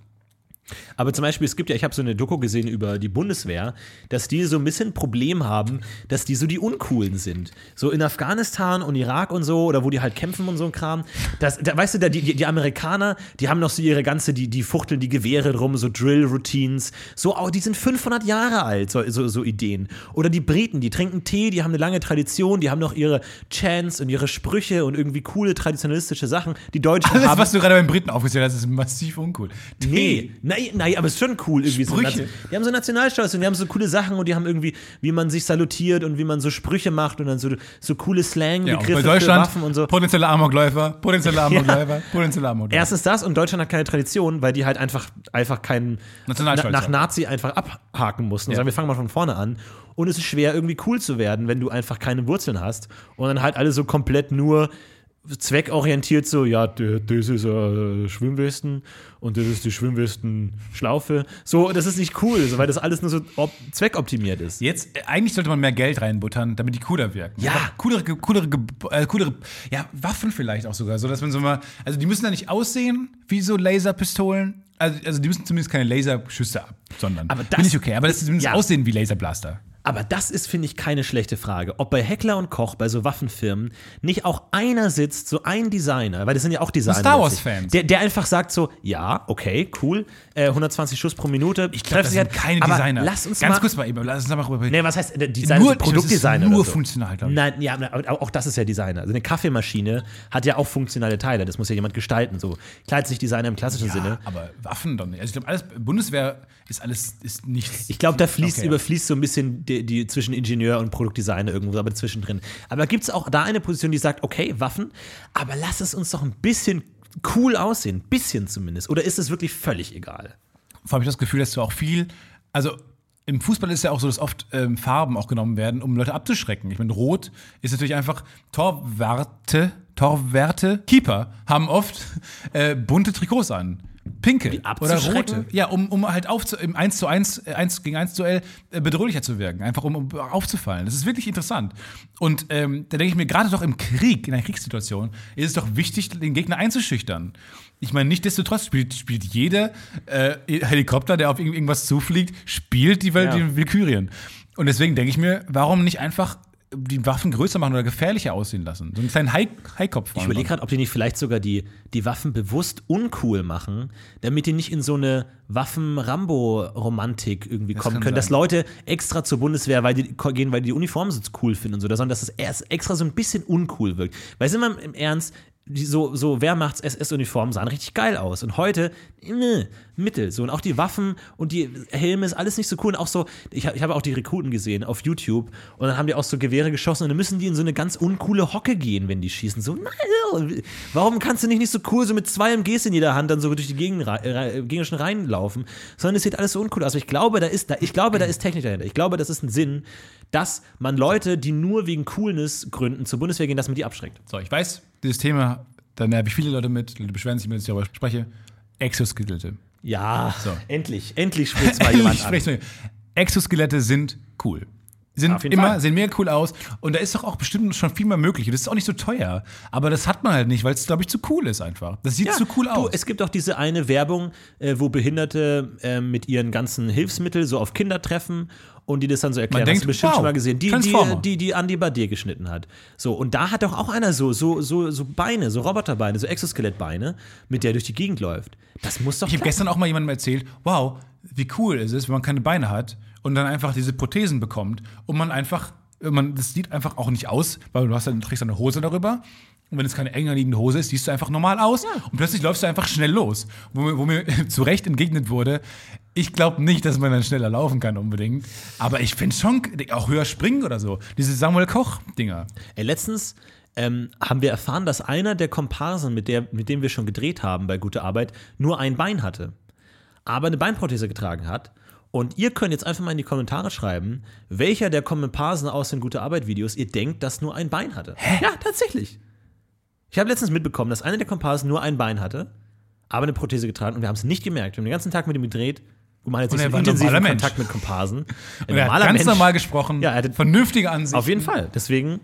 B: Aber zum Beispiel, es gibt ja, ich habe so eine Doku gesehen über die Bundeswehr, dass die so ein bisschen ein Problem haben, dass die so die Uncoolen sind. So in Afghanistan und Irak und so, oder wo die halt kämpfen und so ein Kram. Das, da, weißt du, da, die, die Amerikaner, die haben noch so ihre ganze, die, die fuchteln die Gewehre drum, so Drill-Routines. So, oh, die sind 500 Jahre alt, so, so, so Ideen. Oder die Briten, die trinken Tee, die haben eine lange Tradition, die haben noch ihre Chants und ihre Sprüche und irgendwie coole traditionalistische Sachen. Die Deutschen
A: Alles,
B: haben
A: was du gerade beim Briten aufgezählt hast, ist massiv uncool.
B: Nee, nein, nein, aber es ist schon cool irgendwie. So
A: Sprüche.
B: Nation- die haben so Nationalstolz und die haben so coole Sachen und die haben irgendwie, wie man sich salutiert und wie man so Sprüche macht und dann so, so coole
A: Ja,
B: Slang-Begriffe
A: bei
B: für
A: Deutschland
B: Waffen und so.
A: potenzielle Amokläufer, potenzielle Amokläufer, potenzielle Amokläufer.
B: Erstens das und Deutschland hat keine Tradition, weil die halt einfach, einfach keinen
A: Nationalstolz
B: nach
A: haben.
B: Nazi einfach abhaken mussten und
A: Ja.
B: sagen, wir fangen mal von vorne an. Und es ist schwer, irgendwie cool zu werden, wenn du einfach keine Wurzeln hast und dann halt alle so komplett nur zweckorientiert so, ja, das ist äh, Schwimmwesten und das ist die Schwimmwesten-Schlaufe. So, das ist nicht cool, so, weil das alles nur so op zweckoptimiert ist.
A: Jetzt, äh, eigentlich sollte man mehr Geld reinbuttern, damit die cooler wirken.
B: Ja.
A: Coolere, coolere, äh, coolere, ja, Waffen vielleicht auch sogar, so dass man so mal, also die müssen ja nicht aussehen wie so Laserpistolen. Also, also die müssen zumindest keine Laserschüsse absondern.
B: Aber das-
A: Bin ich okay, aber das zumindest
B: Ja.
A: aussehen wie Laserblaster.
B: Aber das ist, finde ich, keine schlechte Frage. Ob bei Heckler und Koch, bei so Waffenfirmen, nicht auch einer sitzt, so ein Designer, weil das sind ja auch Designer.
A: Star Wars
B: letztlich,
A: Fans.
B: Der, der einfach sagt so, ja, okay, cool, äh, 120 Schuss pro Minute.
A: Ich glaube, das sind keine
B: aber
A: Designer.
B: Lass uns
A: Ganz
B: mal,
A: kurz mal eben, lass uns mal rüber.
B: Nee, was heißt äh, Designer?
A: Nur-
B: Produktdesigner.
A: nur
B: so.
A: funktional, glaub ich.
B: Nein, ja, aber auch das ist ja Designer. Also eine Kaffeemaschine hat ja auch funktionale Teile. Das muss ja jemand gestalten. So kleidet sich Designer im klassischen Sinne.
A: aber Waffen doch nicht. Also ich glaube, alles, Bundeswehr ist alles, ist nichts.
B: Ich glaube, da fließt,
A: Okay.
B: überfließt so ein bisschen die, zwischen Ingenieur und Produktdesigner irgendwo, aber zwischendrin. Aber gibt es auch da eine Position, die sagt, okay, Waffen, aber lass es uns doch ein bisschen cool aussehen. Bisschen zumindest. Oder ist es wirklich völlig egal?
A: Vor allem habe ich das Gefühl, dass du auch viel, also im Fußball ist ja auch so, dass oft ähm, Farben auch genommen werden, um Leute abzuschrecken. Ich meine, Rot ist natürlich einfach Torwarte, Torwerte, Keeper haben oft äh, bunte Trikots an. Pinke oder rote. Ja, um, um halt auf im 1 zu 1, äh, 1 gegen 1 Duell äh, bedrohlicher zu wirken. Einfach um, um aufzufallen. Das ist wirklich interessant. Und ähm, da denke ich mir, gerade doch im Krieg, in einer Kriegssituation, ist es doch wichtig, den Gegner einzuschüchtern. Ich meine, nichtsdestotrotz spielt, spielt jeder äh, Helikopter, der auf irgend- irgendwas zufliegt, spielt die Welt
B: Ja.
A: die Valkyrien. Und deswegen denke ich mir, warum nicht einfach die Waffen größer machen oder gefährlicher aussehen lassen? So einen kleinen Hai- Haikopf.
B: Ich überlege gerade, ob die nicht vielleicht sogar die, die Waffen bewusst uncool machen, damit die nicht in so eine Waffen-Rambo-Romantik irgendwie kommen
A: kann
B: können. Dass
A: sein.
B: Leute extra zur Bundeswehr weil die, gehen, weil die die Uniformen so cool finden und so, sondern dass es erst extra so ein bisschen uncool wirkt. Weil sind wir im Ernst, die so, so Wehrmachts-SS-Uniformen sahen richtig geil aus. Und heute, äh, mittel. So, und auch die Waffen und die Helme ist alles nicht so cool. Und auch so, ich, ich habe auch die Rekruten gesehen auf YouTube und dann haben die auch so Gewehre geschossen und dann müssen die in so eine ganz uncoole Hocke gehen, wenn die schießen. So, nein, warum kannst du nicht, nicht so cool so mit zwei MGs in jeder Hand dann so durch die Gegend, rei- gegnerischen Reihen laufen, sondern es sieht alles so uncool aus. Aber ich glaube, da ist, da, ich glaube, da ist Technik dahinter. Ich glaube, das ist ein Sinn, dass man Leute, die nur wegen Coolness-Gründen zur Bundeswehr gehen, dass man die abschreckt.
A: So, ich weiß, dieses Thema, da nerv ich viele Leute mit, Leute beschweren sich, wenn ich darüber spreche. Exoskelette.
B: Ja,
A: So.
B: endlich, endlich spricht mal jemand an.
A: Exoskelette sind cool. Sind
B: jeden
A: immer,
B: Fall.
A: sehen mega cool aus. Und da ist doch auch bestimmt schon viel mehr möglich. Und das ist auch nicht so teuer. Aber das hat man halt nicht, weil es, glaube ich, zu cool ist einfach. Das sieht zu cool
B: du,
A: aus.
B: Es gibt auch diese eine Werbung, äh, wo Behinderte äh, mit ihren ganzen Hilfsmitteln so auf Kinder treffen und die das dann so erklären.
A: Man
B: Hast du bestimmt
A: wow,
B: schon mal gesehen. Die, die, die, die Andy Badier geschnitten hat. So, und da hat doch auch einer so, so, so, so Beine, so Roboterbeine, so Exoskelettbeine, mit der er durch die Gegend läuft. Das muss doch
A: Ich habe gestern auch mal jemandem erzählt, wow, wie cool ist es, wenn man keine Beine hat und dann einfach diese Prothesen bekommt und man einfach, man, das sieht einfach auch nicht aus, weil du hast dann, du trägst eine Hose darüber und wenn es keine enger liegende Hose ist, siehst du einfach normal aus und plötzlich läufst du einfach schnell los. Wo mir, wo mir zu Recht entgegnet wurde, ich glaube nicht, dass man dann schneller laufen kann unbedingt, aber ich finde schon, auch höher springen oder so, diese Samuel Koch-Dinger.
B: Ey, letztens ähm, haben wir erfahren, dass einer der Komparsen, mit, der, mit dem wir schon gedreht haben bei Gute Arbeit, nur ein Bein hatte, aber eine Beinprothese getragen hat. Und ihr könnt jetzt einfach mal in die Kommentare schreiben, welcher der Komparsen aus den Gute Arbeit-Videos ihr denkt, dass nur ein Bein hatte. Ja, tatsächlich. Ich habe letztens mitbekommen, dass einer der Komparsen nur ein Bein hatte, aber eine Prothese getragen und wir haben es nicht gemerkt. Wir haben den ganzen Tag mit ihm gedreht. Guck mal, jetzt
A: Und
B: nicht intensiven
A: normaler Mensch.
B: Kontakt mit Komparsen. Ein
A: Und er hat ganz
B: Mensch.
A: normal gesprochen,
B: Ja, er hatte-
A: vernünftige Ansichten.
B: Auf jeden Fall. Deswegen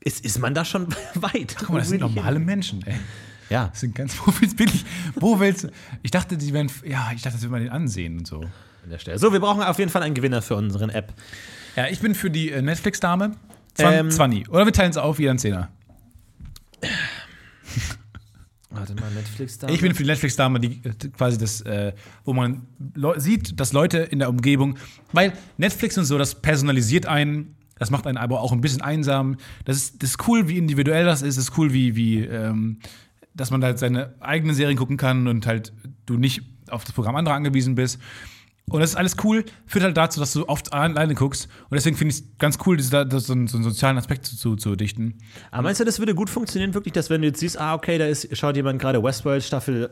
B: ist, ist man da schon weit.
A: Guck mal, das sind normale Menschen, ey.
B: Ja.
A: Das sind ganz Profis billig. Wo willst du? Ich dachte, die wären. Ja, ich dachte, das will man den ansehen und so.
B: an der Stelle. So, wir brauchen auf jeden Fall einen Gewinner für unseren App.
A: Ja, ich bin für die äh, Netflix-Dame. Zwan,
B: Ähm,
A: Zwanni. Oder wir teilen es auf, jeder einen Zehner.
B: Warte mal, Netflix da.
A: Ich bin für die Netflix-Dame, die äh, quasi das, äh, wo man sieht, dass Leute in der Umgebung, weil Netflix und so, das personalisiert einen, das macht einen aber auch ein bisschen einsam. Das ist, das ist cool, wie individuell das ist, das ist cool, wie, wie ähm, dass man halt seine eigenen Serien gucken kann und halt du nicht auf das Programm anderer angewiesen bist. Und das ist alles cool, führt halt dazu, dass du oft alleine guckst. Und deswegen finde ich es ganz cool, diese, das, so, einen, so einen sozialen Aspekt zu, zu, zu dichten.
B: Aber meinst du, das würde gut funktionieren, wirklich, dass wenn du jetzt siehst, ah, okay, da ist, schaut jemand gerade Westworld Staffel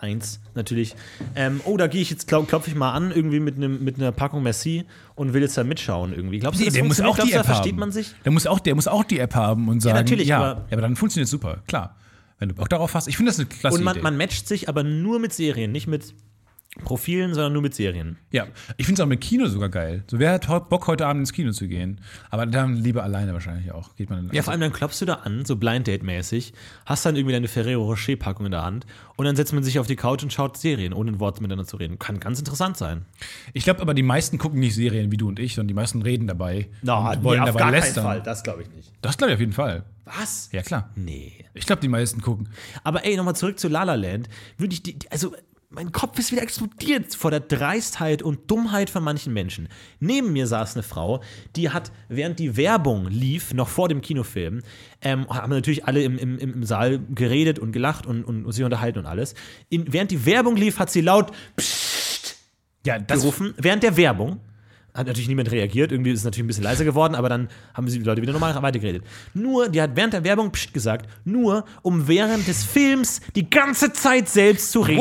B: 1 natürlich. Ähm, oh, da gehe ich jetzt, glaub, klopfe ich mal an, irgendwie mit, einem mit einer Packung Merci und will jetzt da mitschauen irgendwie. Glaubst du, das
A: der muss auch die
B: Glaubst du,
A: App
B: da versteht
A: haben.
B: man sich?
A: Der muss auch, der muss auch die App haben und sagen,
B: natürlich,
A: ja,
B: aber-
A: ja, aber dann funktioniert es super, klar. Wenn du Bock darauf hast. Ich finde das eine klasse
B: Und man, man matcht sich aber nur mit Serien, nicht mit Profilen, sondern nur mit Serien.
A: ja, ich finde es auch mit Kino sogar geil. So, wer hat Bock, heute Abend ins Kino zu gehen? Aber dann lieber alleine wahrscheinlich auch. Geht man
B: Ja, vor allem dann klopfst du da an, so Blind Date-mäßig, hast dann irgendwie deine Ferrero Rocher-Packung in der Hand und dann setzt man sich auf die Couch und schaut Serien, ohne ein Wort miteinander zu reden. Kann ganz interessant sein.
A: Ich glaube aber, die meisten gucken nicht Serien wie du und ich, sondern die meisten reden dabei.
B: Na,
A: und wollen dabei lästern.
B: das glaube ich nicht.
A: Das glaube ich auf jeden Fall.
B: Was?
A: Ja, klar.
B: Nee.
A: Ich glaube, die meisten gucken.
B: Aber ey, nochmal zurück zu La La Land. Würde ich die- also mein Kopf ist wieder explodiert vor der Dreistheit und Dummheit von manchen Menschen. Neben mir saß eine Frau, die hat, während die Werbung lief, noch vor dem Kinofilm, ähm, haben natürlich alle im, im, im Saal geredet und gelacht und, und sich unterhalten und alles. In, während die Werbung lief, hat sie laut Psst
A: Ja, das
B: gerufen. Während der Werbung hat natürlich niemand reagiert. Irgendwie ist es natürlich ein bisschen leiser geworden, aber dann haben sie die Leute wieder normal weitergeredet. Nur, die hat während der Werbung Psst gesagt, nur um während des Films die ganze Zeit selbst zu reden.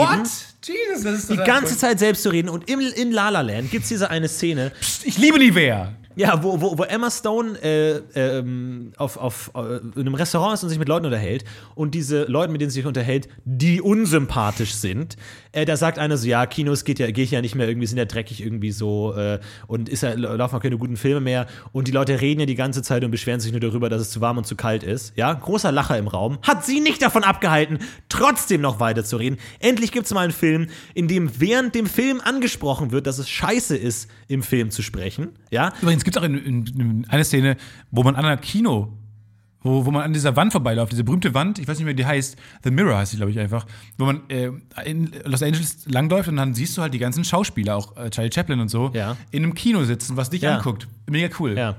A: Jesus, das ist
B: Die ganze Zeit selbst zu reden. Und im, in La La Land gibt es diese eine Szene.
A: Ich liebe Nivea.
B: Ja, wo, wo, wo Emma Stone äh, ähm, auf, auf äh, in einem Restaurant ist und sich mit Leuten unterhält und diese Leute, mit denen sie sich unterhält, die unsympathisch sind, äh, da sagt einer so, ja, Kinos geht ja, gehe ich ja nicht mehr, irgendwie sind ja dreckig irgendwie so äh, und ist ja, laufen auch keine guten Filme mehr und die Leute reden ja die ganze Zeit und beschweren sich nur darüber, dass es zu warm und zu kalt ist. Ja, großer Lacher im Raum. Hat sie nicht davon abgehalten, trotzdem noch weiter zu reden. Endlich gibt es mal einen Film, in dem während dem Film angesprochen wird, dass es scheiße ist, im Film zu sprechen. Ja,
A: Übrigens gibt auch in, in, in eine Szene, wo man an einer Kino, wo, wo man an dieser Wand vorbeiläuft, diese berühmte Wand, ich weiß nicht mehr, wie die heißt, The Mirror heißt sie, glaube ich, einfach, wo man äh, in Los Angeles langläuft und dann siehst du halt die ganzen Schauspieler, auch äh, Charlie Chaplin und so,
B: Ja.
A: in einem Kino sitzen, was dich
B: Ja.
A: anguckt. Mega cool.
B: Ja.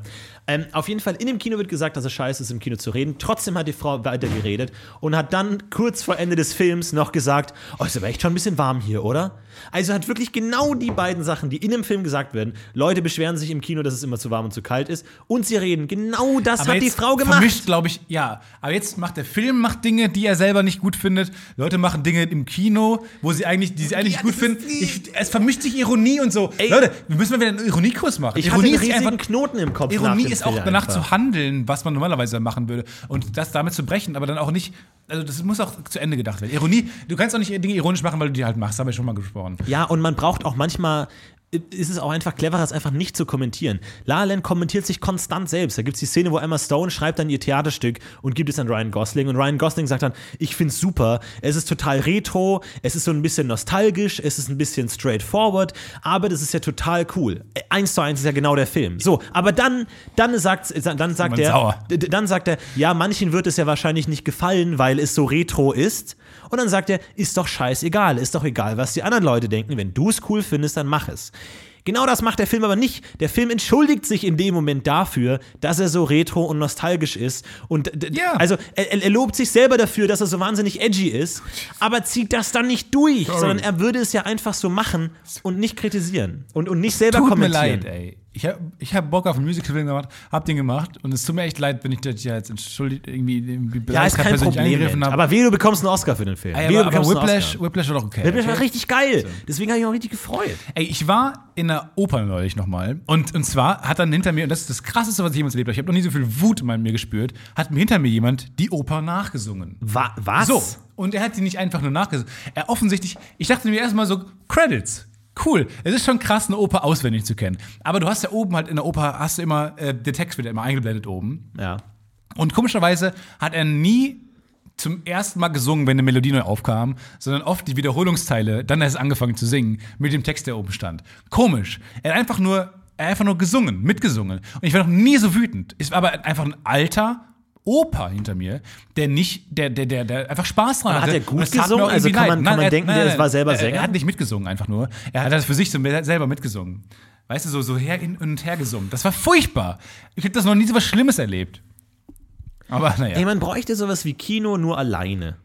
B: Ähm, auf jeden Fall, in dem Kino wird gesagt, dass es scheiße ist, im Kino zu reden. Trotzdem hat die Frau weiter geredet und hat dann kurz vor Ende des Films noch gesagt: Oh, ist aber echt schon ein bisschen warm hier, oder? Also hat wirklich genau die beiden Sachen, die in dem Film gesagt werden. Leute beschweren sich im Kino, dass es immer zu warm und zu kalt ist. Und sie reden. Genau das
A: Aber
B: hat die Frau gemacht.
A: Vermischt, glaube ich, ja. Aber jetzt macht der Film macht Dinge, die er selber nicht gut findet. Leute machen Dinge im Kino, wo sie eigentlich, die sie eigentlich
B: Ja,
A: gut finden.
B: ist
A: Ich, es vermischt sich Ironie und so.
B: Ey.
A: Leute, wir müssen mal wieder einen Ironiekurs machen.
B: Ich
A: Ironie
B: hatte einen
A: ist
B: riesigen Knoten im Kopf.
A: Ironie
B: dem
A: ist auch danach
B: einfach.
A: zu handeln, was man normalerweise machen würde. Und das damit zu brechen, aber dann auch nicht, also das muss auch zu Ende gedacht werden. Ironie, du kannst auch nicht Dinge ironisch machen, weil du die halt machst, habe ich schon mal gesprochen.
B: Ja, und man braucht auch manchmal. Ist es auch einfach cleverer, es einfach nicht zu kommentieren. La La kommentiert sich konstant selbst. Da gibt es die Szene, wo Emma Stone schreibt dann ihr Theaterstück und gibt es an Ryan Gosling. Und Ryan Gosling sagt dann: Ich find's super. Es ist total retro, es ist so ein bisschen nostalgisch, es ist ein bisschen straightforward, aber das ist ja total cool. Eins zu eins ist ja genau der Film. So, aber dann, dann sagt, dann sagt er,
A: sauer.
B: Dann sagt er, ja, manchen wird es ja wahrscheinlich nicht gefallen, weil es so retro ist. Und dann sagt er, ist doch scheißegal, ist doch egal, was die anderen Leute denken. Wenn du es cool findest, dann mach es. Genau das macht der Film aber nicht. Der Film entschuldigt sich in dem Moment dafür, dass er so retro und nostalgisch ist. Und
A: Ja.
B: also er, er- lobt sich selber dafür, dass er so wahnsinnig edgy ist, aber zieht das dann nicht durch, sondern er würde es ja einfach so machen und nicht kritisieren und, und nicht selber
A: Tut mir
B: kommentieren.
A: leid, ey. Ich habe ich hab Bock auf einen Musical-Film gemacht, hab den gemacht und es tut mir echt leid, wenn ich das ja jetzt entschuldigt, irgendwie, irgendwie
B: Ja, ist kein Problem.
A: angegriffen habe.
B: Aber weh, du bekommst einen Oscar für den Film.
A: Ey,
B: Wehe,
A: aber,
B: du
A: aber Whiplash. Whiplash war doch okay.
B: Whiplash war richtig geil. Deswegen habe ich mich auch richtig gefreut.
A: Ey, ich war in der Oper neulich nochmal und, und zwar hat dann hinter mir, und das ist das Krasseste, was ich jemals erlebt habe, ich habe noch nie so viel Wut in mir gespürt, hat mir hinter mir jemand die Oper nachgesungen.
B: Wa was?
A: So, und er hat die nicht einfach nur nachgesungen. Er offensichtlich, ich dachte mir erstmal so, Credits. Cool. Es ist schon krass, eine Oper auswendig zu kennen. Aber du hast ja oben halt in der Oper, hast du immer, äh, der Text wird ja immer eingeblendet oben.
B: Ja.
A: Und komischerweise hat er nie zum ersten Mal gesungen, wenn eine Melodie neu aufkam, sondern oft die Wiederholungsteile, dann erst angefangen zu singen, mit dem Text, der oben stand. Komisch. Er hat einfach nur, er hat einfach nur gesungen, mitgesungen. Und ich war noch nie so wütend. War aber einfach ein alter Opa hinter mir, der nicht, der, der, der, der einfach Spaß dran
B: Aber hat
A: hatte.
B: er gut gesungen? Also kann man- kann man
A: er-
B: denken, der war selber
A: er-
B: Sänger?
A: Er hat nicht mitgesungen, einfach nur. Er hat das für sich so selber mitgesungen. Weißt du, so, so her hin und her gesungen. Das war furchtbar. Ich habe das noch nie so was Schlimmes erlebt. Aber naja.
B: Ey, man bräuchte sowas wie Kino nur alleine.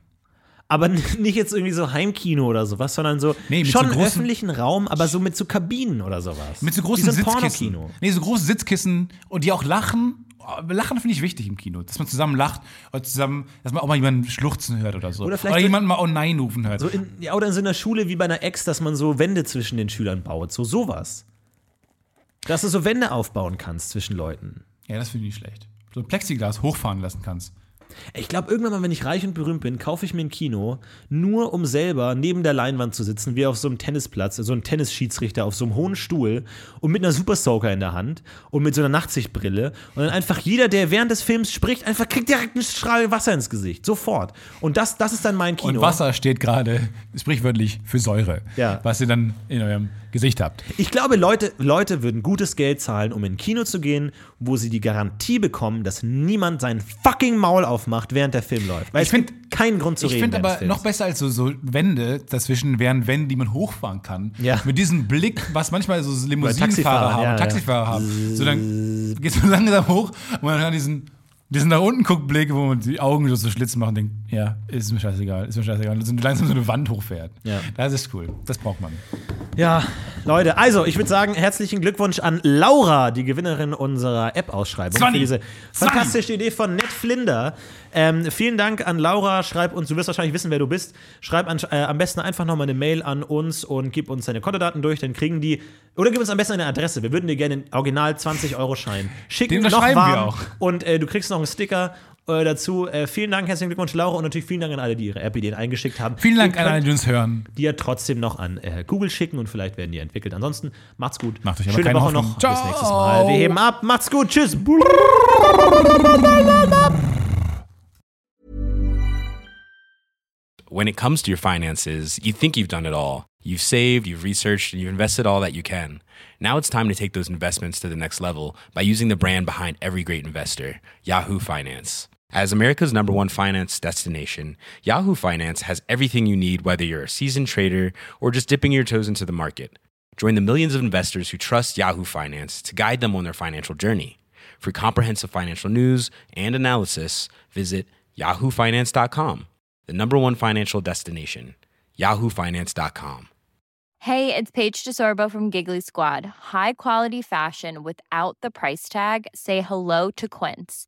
B: Aber nicht jetzt irgendwie so Heimkino oder sowas, sondern so
A: Nee, mit
B: schon
A: so großen-
B: öffentlichen Raum, aber so mit so Kabinen oder sowas.
A: Mit so großen
B: wie so ein
A: Sitzkissen.
B: Pornokino.
A: Nee, so große Sitzkissen und die auch lachen. Lachen finde ich wichtig im Kino. Dass man zusammen lacht oder zusammen, dass man auch mal jemanden schluchzen hört oder so.
B: Oder vielleicht so-
A: jemanden mal Oh nein rufen hört.
B: So in, ja, oder in so einer Schule wie bei einer Ex, dass man so Wände zwischen den Schülern baut. So sowas. Dass du so Wände aufbauen kannst zwischen Leuten.
A: ja, das finde ich nicht schlecht. So ein Plexiglas hochfahren lassen kannst.
B: Ich glaube, irgendwann mal, wenn ich reich und berühmt bin, kaufe ich mir ein Kino, nur um selber neben der Leinwand zu sitzen, wie auf so einem Tennisplatz, so ein Tennisschiedsrichter auf so einem hohen Stuhl und mit einer Super Soaker in der Hand und mit so einer Nachtsichtbrille. Und dann einfach jeder, der während des Films spricht, einfach kriegt direkt einen Strahl Wasser ins Gesicht. Sofort. Und das, das ist dann mein Kino.
A: Und Wasser steht gerade sprichwörtlich für Säure,
B: Ja.
A: was ihr dann in eurem Gesicht habt.
B: Ich glaube, Leute, Leute würden gutes Geld zahlen, um in ein Kino zu gehen, wo sie die Garantie bekommen, dass niemand sein fucking Maul aufmacht, während der Film läuft. Weil
A: Ich
B: es
A: find-
B: gibt keinen Grund zu
A: Ich
B: reden.
A: finde
B: während
A: aber noch besser als so, so Wände dazwischen wären Wände, die man hochfahren kann.
B: Ja.
A: Mit diesem Blick, was manchmal so Limousinenfahrer
B: Taxifahrer,
A: haben,
B: ja, ja.
A: Taxifahrer haben. So dann geht so langsam hoch und man hat diesen, diesen nach unten guckt Blick, wo man die Augen so, so Schlitz machen und denkt, ja, ist mir scheißegal, ist mir scheißegal. Und langsam so eine Wand hochfährt.
B: Ja.
A: Das ist cool. Das braucht man.
B: Ja, Leute, also ich würde sagen, herzlichen Glückwunsch an Laura, die Gewinnerin unserer App-Ausschreibung. Für diese fantastische Idee von Ned Flinder. Ähm, vielen Dank an Laura. Schreib uns, du wirst wahrscheinlich wissen, wer du bist. Schreib an, äh, am besten einfach nochmal eine Mail an uns und gib uns deine Kontodaten durch, dann kriegen die. Oder gib uns am besten eine Adresse. Wir würden dir gerne den Original 20-Euro-Schein schicken.
A: Den
B: noch
A: unterschreiben wir
B: warm.
A: auch.
B: Und äh, du kriegst noch einen Sticker. Äh, Dazu äh, vielen Dank, herzlichen Glückwunsch, Laura, und natürlich vielen Dank an alle, die ihre App-Ideen eingeschickt haben.
A: Vielen Dank an alle, die uns hören.
B: die ja trotzdem noch an äh, Google schicken und vielleicht werden die entwickelt. Ansonsten macht's gut.
A: Macht euch aber
B: Schöne
A: keine
B: Woche
A: Hoffnung.
B: noch.
A: Ciao.
B: Bis nächstes Mal. Wir heben ab. Macht's gut. Tschüss.
C: When it comes to your finances, you think you've done it all. You've saved, you've researched, and you've invested all that you can. Now it's time to take those investments to the next level by using the brand behind every great investor, Yahoo Finance. As America's number one finance destination, Yahoo Finance has everything you need, whether you're a seasoned trader or just dipping your toes into the market. Join the millions of investors who trust Yahoo Finance to guide them on their financial journey. For comprehensive financial news and analysis, visit yahoofinance.com, the number one financial destination, yahoofinance.com.
D: Hey, it's Paige DeSorbo from Giggly Squad. High quality fashion without the price tag. Say hello to Quince.